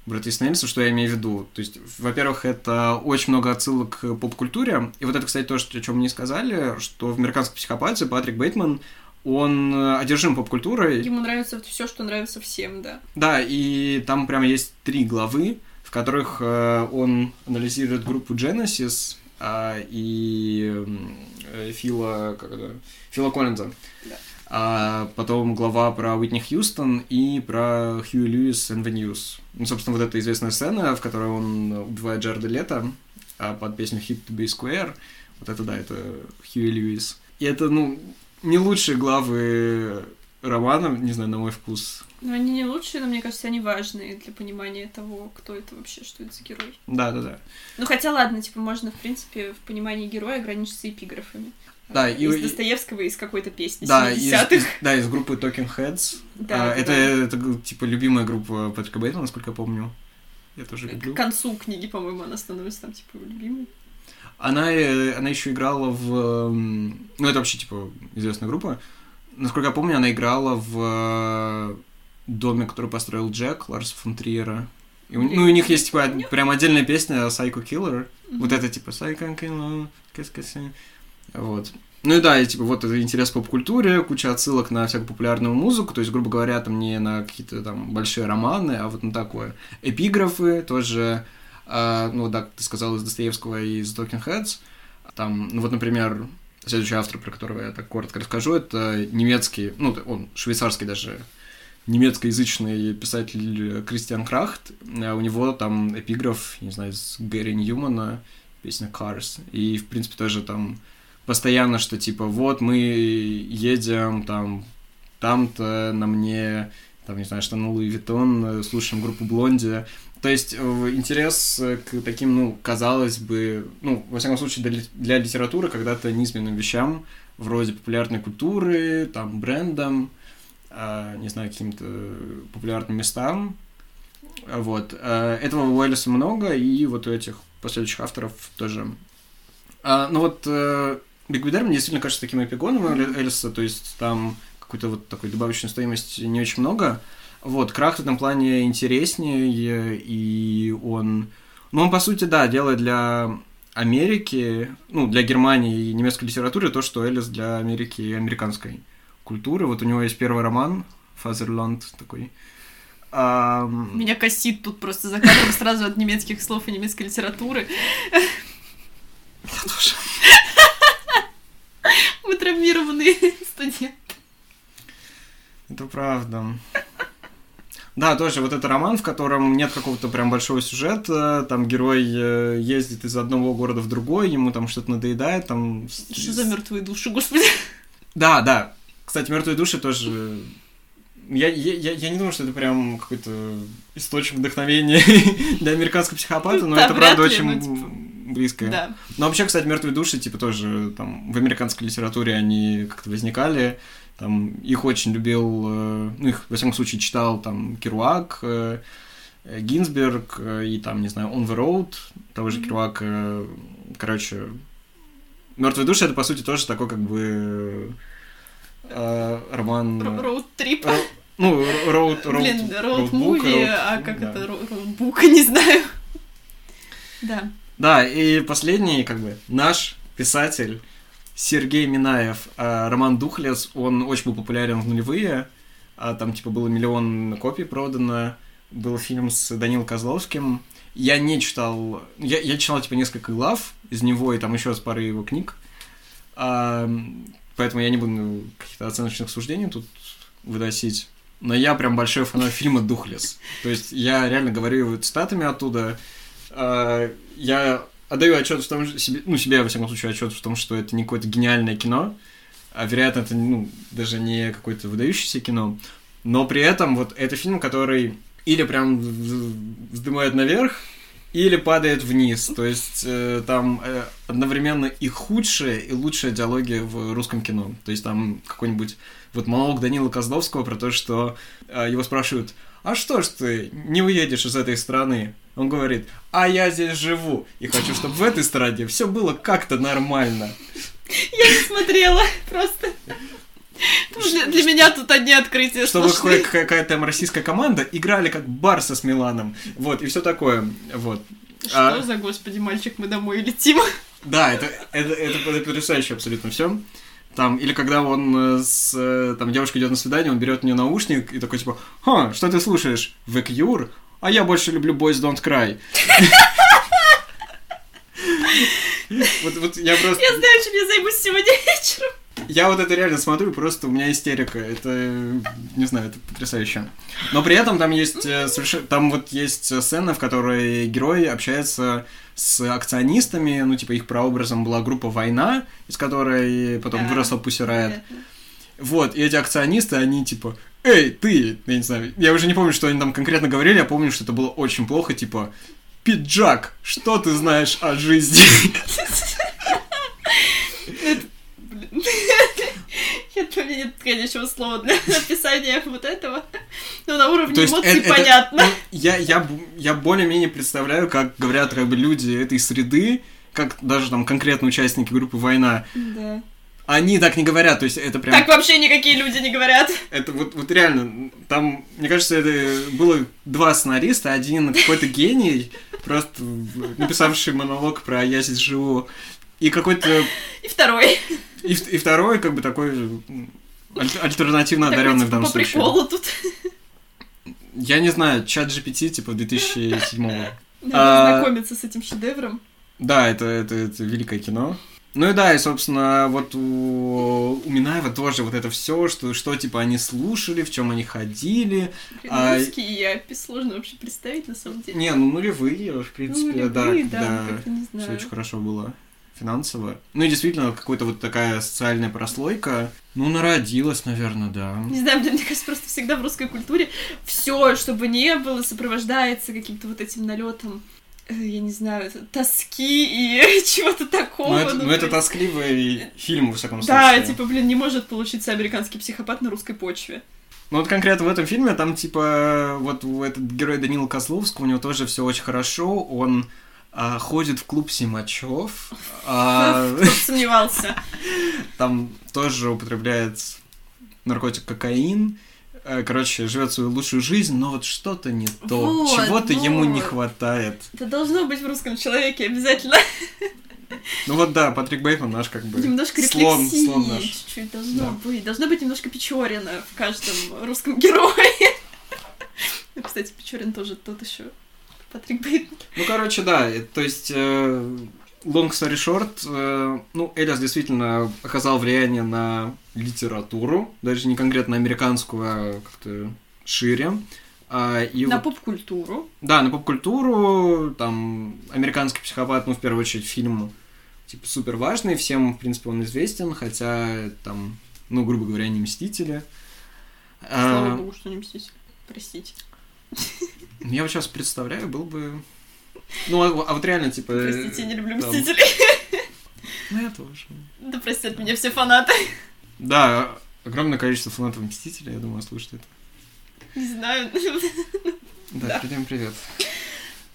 S2: Брэда Истона Эллиса, что я имею в виду. То есть, во-первых, это очень много отсылок к поп-культуре. И вот это, кстати, то, что, о чем мне сказали, что в «Американской психопатии» Патрик Бейтман он одержим поп-культурой.
S1: Ему нравится все, что нравится всем, да.
S2: Да, и там прямо есть три главы, в которых э, он анализирует группу Genesis э, и э, Фила, как это, Фила Коллинза.
S1: Да.
S2: А потом глава про Уитни Хьюстон и про Хью Льюис and the News. Ну, собственно, вот эта известная сцена, в которой он убивает Джарда Лето а под песню Hit to be Square. Вот это, да, это Хью Льюис. И это, ну, не лучшие главы романа, не знаю, на мой вкус.
S1: Ну, они не лучшие, но мне кажется, они важные для понимания того, кто это вообще, что это за герой.
S2: Да, да, да.
S1: Ну, хотя ладно, типа, можно, в принципе, в понимании героя ограничиться эпиграфами.
S2: Да,
S1: из
S2: и,
S1: Достоевского, из какой-то песни
S2: да, из,
S1: 70-х.
S2: из, да, из группы Talking Heads.
S1: Да,
S2: а,
S1: да,
S2: это,
S1: да.
S2: это, типа, любимая группа Патрика Бейтона, насколько я помню. Я тоже люблю.
S1: К концу книги, по-моему, она становится там, типа, любимой.
S2: Она, э, она еще играла в... эм, Ну, это вообще, типа, известная группа. Насколько я помню, она играла в э, доме, который построил Джек Ларса фон Триера. И у- ну, у них есть, типа,
S1: Нет.
S2: прям отдельная песня Psycho Killer. Вот
S1: Мгм.
S2: это, типа, Psycho Killer, кэс-кэс-э. Вот. Ну и да, и, типа, вот это интерес к поп-культуре, куча отсылок на всякую популярную музыку, то есть, грубо говоря, там не на какие-то там большие романы, а вот на такое. Эпиграфы тоже, а, ну да, ты сказал, из Достоевского и из Talking Heads. Там, ну вот, например, следующий автор, про которого я так коротко расскажу, это немецкий, ну, он швейцарский даже, немецкоязычный писатель Кристиан Крахт. А У него там эпиграф, не знаю, из Гэри Ньюмана, песня Cars. И, в принципе, тоже там постоянно, что типа, вот мы едем там, там-то на мне, там, не знаю, что на Луи Виттон, слушаем группу Блонди. То есть э, интерес э, к таким, ну, казалось бы, ну, во всяком случае, для, для литературы когда-то низменным вещам, вроде популярной культуры, там, брендам, а, не знаю, каким-то популярным местам. Вот. А, Этого у Эллиса много, и вот у этих последующих авторов тоже. А, ну вот э, Биг Бидер мне действительно кажется таким эпигоном Элли- Эллиса, то есть там какой-то вот такой добавочной стоимости не очень много. Вот, Крах в этом плане интереснее, и он... Ну, он, по сути, да, делает для Америки, ну, для Германии и немецкой литературы то, что Эллис для Америки и американской культуры. Вот у него есть первый роман, Фазерланд такой. Ам,
S1: Меня косит тут просто за кадром сразу от немецких слов и немецкой литературы.
S2: Я тоже.
S1: Мы травмированные студенты.
S2: Это правда. Да, тоже вот это роман, в котором нет какого-то прям большого сюжета, там герой э, ездит из одного города в другой, ему там что-то надоедает, там...
S1: Что за мертвые души, господи.
S2: Да, да. Кстати, мертвые души тоже. Я, я, я, не думаю, что это прям какой-то источник вдохновения для американского психопата, но
S1: Да,
S2: это правда
S1: ли,
S2: очень
S1: ну, типа,
S2: близкое.
S1: Да.
S2: Но вообще, кстати, мертвые души, типа, тоже там в американской литературе они как-то возникали. Там их очень любил, э, ну, их, во всяком случае, читал там Керуак, э, Гинзберг э, и там, не знаю, On the Road, того же. Керуака. Короче, Мертвые души это, по сути, тоже такой, как бы, э, роман...
S1: Роуд-трип.
S2: Ро- Ну, роуд, роуд,
S1: Блин, роуд-муви,
S2: роуд-
S1: а как
S2: да.
S1: это, роу- роуд-бук, не знаю. Да.
S2: Да, и последний, как бы, наш писатель Сергей Минаев, а, роман «Духлес», он очень был популярен в нулевые, а там, типа, было миллион копий продано, был фильм с Данилом Козловским. Я не читал, я, я читал, типа, несколько глав из него, и там еще с парой его книг, А, поэтому я не буду каких-то оценочных суждений тут выносить. Но я прям большой фанат фильма «Духлес». То есть я реально говорю его цитатами оттуда. А, Я отдаю отчет в том, себе, ну, себе, во всяком случае, отчет в том, что это не какое-то гениальное кино, а, вероятно, это, ну, даже не какое-то выдающееся кино, но при этом вот это фильм, который или прям вздымает наверх, или падает вниз. То есть э, там э, одновременно и худшие, и лучшие диалоги в русском кино. То есть там какой-нибудь вот монолог Данила Козловского про то, что э, его спрашивают, а что ж ты не уедешь из этой страны? Он говорит, а я здесь живу, и хочу, чтобы в этой стране все было как-то нормально.
S1: Я не смотрела, просто. Для, для меня тут одни открытия
S2: чтобы
S1: сплошные.
S2: какая-то там российская команда играли как Барса с Миланом. Вот, и все такое. Вот.
S1: Что
S2: А-
S1: за, господи, мальчик, мы домой летим?
S2: Да, это, это, это, это потрясающе абсолютно все. Там, или когда он э, с э, там девушка идет на свидание, он берет у нее наушник и такой типа, Ха, что ты слушаешь? Cure? А я больше люблю Boys Don't Cry. Вот, вот я просто...
S1: Я знаю, чем я займусь сегодня вечером.
S2: Я вот это реально смотрю, просто у меня истерика. Это, не знаю, это потрясающе. Но при этом там есть э, совершенно... Там вот есть сцена, в которой герой общается с акционистами, ну, типа, их прообразом была группа «Война», из которой потом
S1: Да.
S2: выросла.
S1: Понятно.
S2: Вот, и эти акционисты, они типа, эй, ты, я не знаю, я уже не помню, что они там конкретно говорили, я помню, что это было очень плохо, типа, пиджак, что ты знаешь о жизни?
S1: Я у меня нет подходящего слова для описания вот этого. Но на уровне
S2: То есть
S1: эмоций
S2: это-
S1: понятно.
S2: ну, я, я, я более-менее представляю, как говорят люди этой среды, как даже там конкретно участники группы «Война»,
S1: Да.
S2: Они так не говорят, то есть это прям...
S1: Так вообще никакие люди не говорят.
S2: Это вот, вот реально, там, мне кажется, это было два сценариста, один какой-то гений, просто написавший монолог про «Я здесь живу», и какой-то...
S1: И второй.
S2: И, и второй, как бы, такой аль- альтернативно одаренный в
S1: типа,
S2: данном
S1: по
S2: случае.
S1: приколу тут.
S2: Я не знаю, чат GPT, типа, 2007
S1: Надо
S2: А-
S1: знакомиться с этим шедевром.
S2: Да, это, это, это великое кино. Ну и да, и, собственно, вот у, у Минаева тоже вот это все, что, что, типа, они слушали, в чем они ходили.
S1: Блин,
S2: А-
S1: Русские япи сложно вообще представить, на самом деле.
S2: Не, ну нулевые, в принципе,
S1: Ну,
S2: да,
S1: да,
S2: да,
S1: не
S2: все очень хорошо было финансово. Ну и действительно, какая-то вот такая социальная прослойка, ну, народилась, наверное, да.
S1: Не знаю, мне, мне кажется, просто всегда в русской культуре все, чтобы не было, сопровождается каким-то вот этим налетом, я не знаю, тоски и чего-то такого.
S2: Ну, это,
S1: ну,
S2: ну, это тоскливый фильм, во всяком
S1: Да,
S2: случае.
S1: типа, блин, не может получиться американский психопат на русской почве.
S2: Ну вот конкретно в этом фильме, там типа вот этот герой Данила Козловского, у него тоже все очень хорошо, он а, ходит в клуб Симачев, а,
S1: Кто сомневался.
S2: там тоже употребляет наркотик кокаин, Э, короче, живет свою лучшую жизнь, но вот что-то не то,
S1: Вот,
S2: чего-то ему не
S1: вот.
S2: хватает.
S1: Это должно быть в русском человеке обязательно.
S2: Ну вот да, Патрик Бейтман наш как бы
S1: Немножко
S2: слон, слон наш.
S1: чуть-чуть должно
S2: Да.
S1: быть. Должно быть немножко Печорина в каждом русском герое. Ну, Кстати, Печорин тоже тот еще Патрик Бейтман.
S2: Ну, короче, да, э, то есть, э, long story short, э, ну, Элиас действительно оказал влияние на литературу, даже не конкретно американскую, а как-то шире. А, и
S1: На
S2: вот-
S1: поп-культуру.
S2: да, на поп-культуру, там, американский психопат, ну, в первую очередь, фильм, типа, супер важный, всем, в принципе, он известен, хотя, там, ну, грубо говоря, не Мстители.
S1: Слава
S2: А,
S1: богу, что не мститель. Простите.
S2: я вот сейчас представляю, был бы... Ну, а, а вот реально, типа...
S1: Простите, я не люблю
S2: там-
S1: мстителей.
S2: Ну, я тоже.
S1: Да простят меня все фанаты.
S2: Да, огромное количество фанатов Мстителя, я думаю, слушает это.
S1: Не знаю.
S2: Да,
S1: Да.
S2: передаем привет.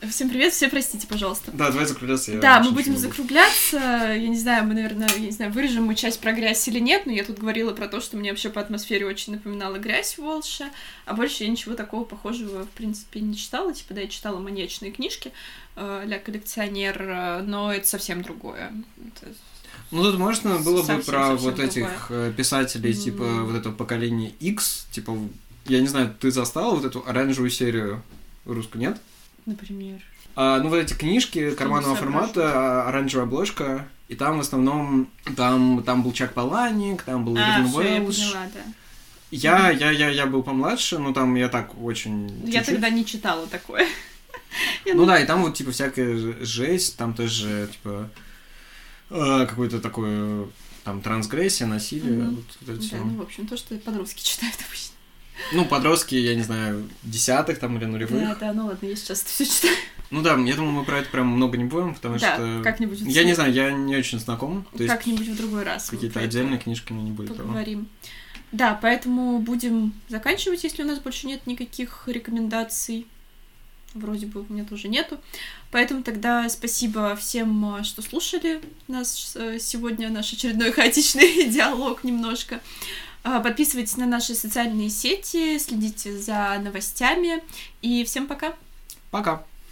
S1: Всем привет, все простите, пожалуйста.
S2: Да, давай закругляться. я
S1: Да, мы будем
S2: могу.
S1: закругляться. Я не знаю, мы, наверное, я не знаю, вырежем мы часть про грязь или нет, но я тут говорила про то, что мне вообще по атмосфере очень напоминала грязь Волша, а больше я ничего такого похожего, в принципе, не читала. Типа, да, я читала маньячные книжки э, для коллекционер, но это совсем другое. Это-
S2: Ну, тут можно было бы
S1: Совсем-
S2: про
S1: совсем
S2: вот
S1: другое.
S2: этих э, писателей,
S1: М.
S2: типа, вот этого поколения X, типа, я не знаю, ты застала вот эту оранжевую серию русскую, нет?
S1: Например.
S2: А, ну, вот эти книжки карманного
S1: не
S2: формата, а, оранжевая обложка, и там в основном, там, там был Чак Паланик, там был
S1: А,
S2: Ирвин
S1: я поняла, да.
S2: Я, я, я, я был помладше, ну, там я так очень...
S1: Я
S2: чуть-чуть.
S1: тогда не читала такое.
S2: Ну да, и там вот, типа, всякая жесть, там тоже, типа, э, какое-то такое, там, трансгрессия, насилие, вот, это
S1: Да, ну, в общем, то, что подростки читают обычно.
S2: Ну, подростки, я не знаю, десятых там или нулевых.
S1: Да, да, ну ладно, я сейчас все читаю.
S2: Ну да, я думаю, мы про это прям много не будем, потому
S1: Да,
S2: что...
S1: как-нибудь.
S2: Я не знаю, я не очень знаком,
S1: Как-нибудь в другой раз.
S2: какие-то
S1: это
S2: отдельные книжки мне не будет того.
S1: Поговорим. Да, поэтому будем заканчивать, если у нас больше нет никаких рекомендаций. Вроде бы у меня тоже нету. Поэтому тогда спасибо всем, а, что слушали нас э, сегодня, наш очередной хаотичный диалог немножко. А, Подписывайтесь на наши социальные сети, следите за новостями. И всем пока!
S2: Пока!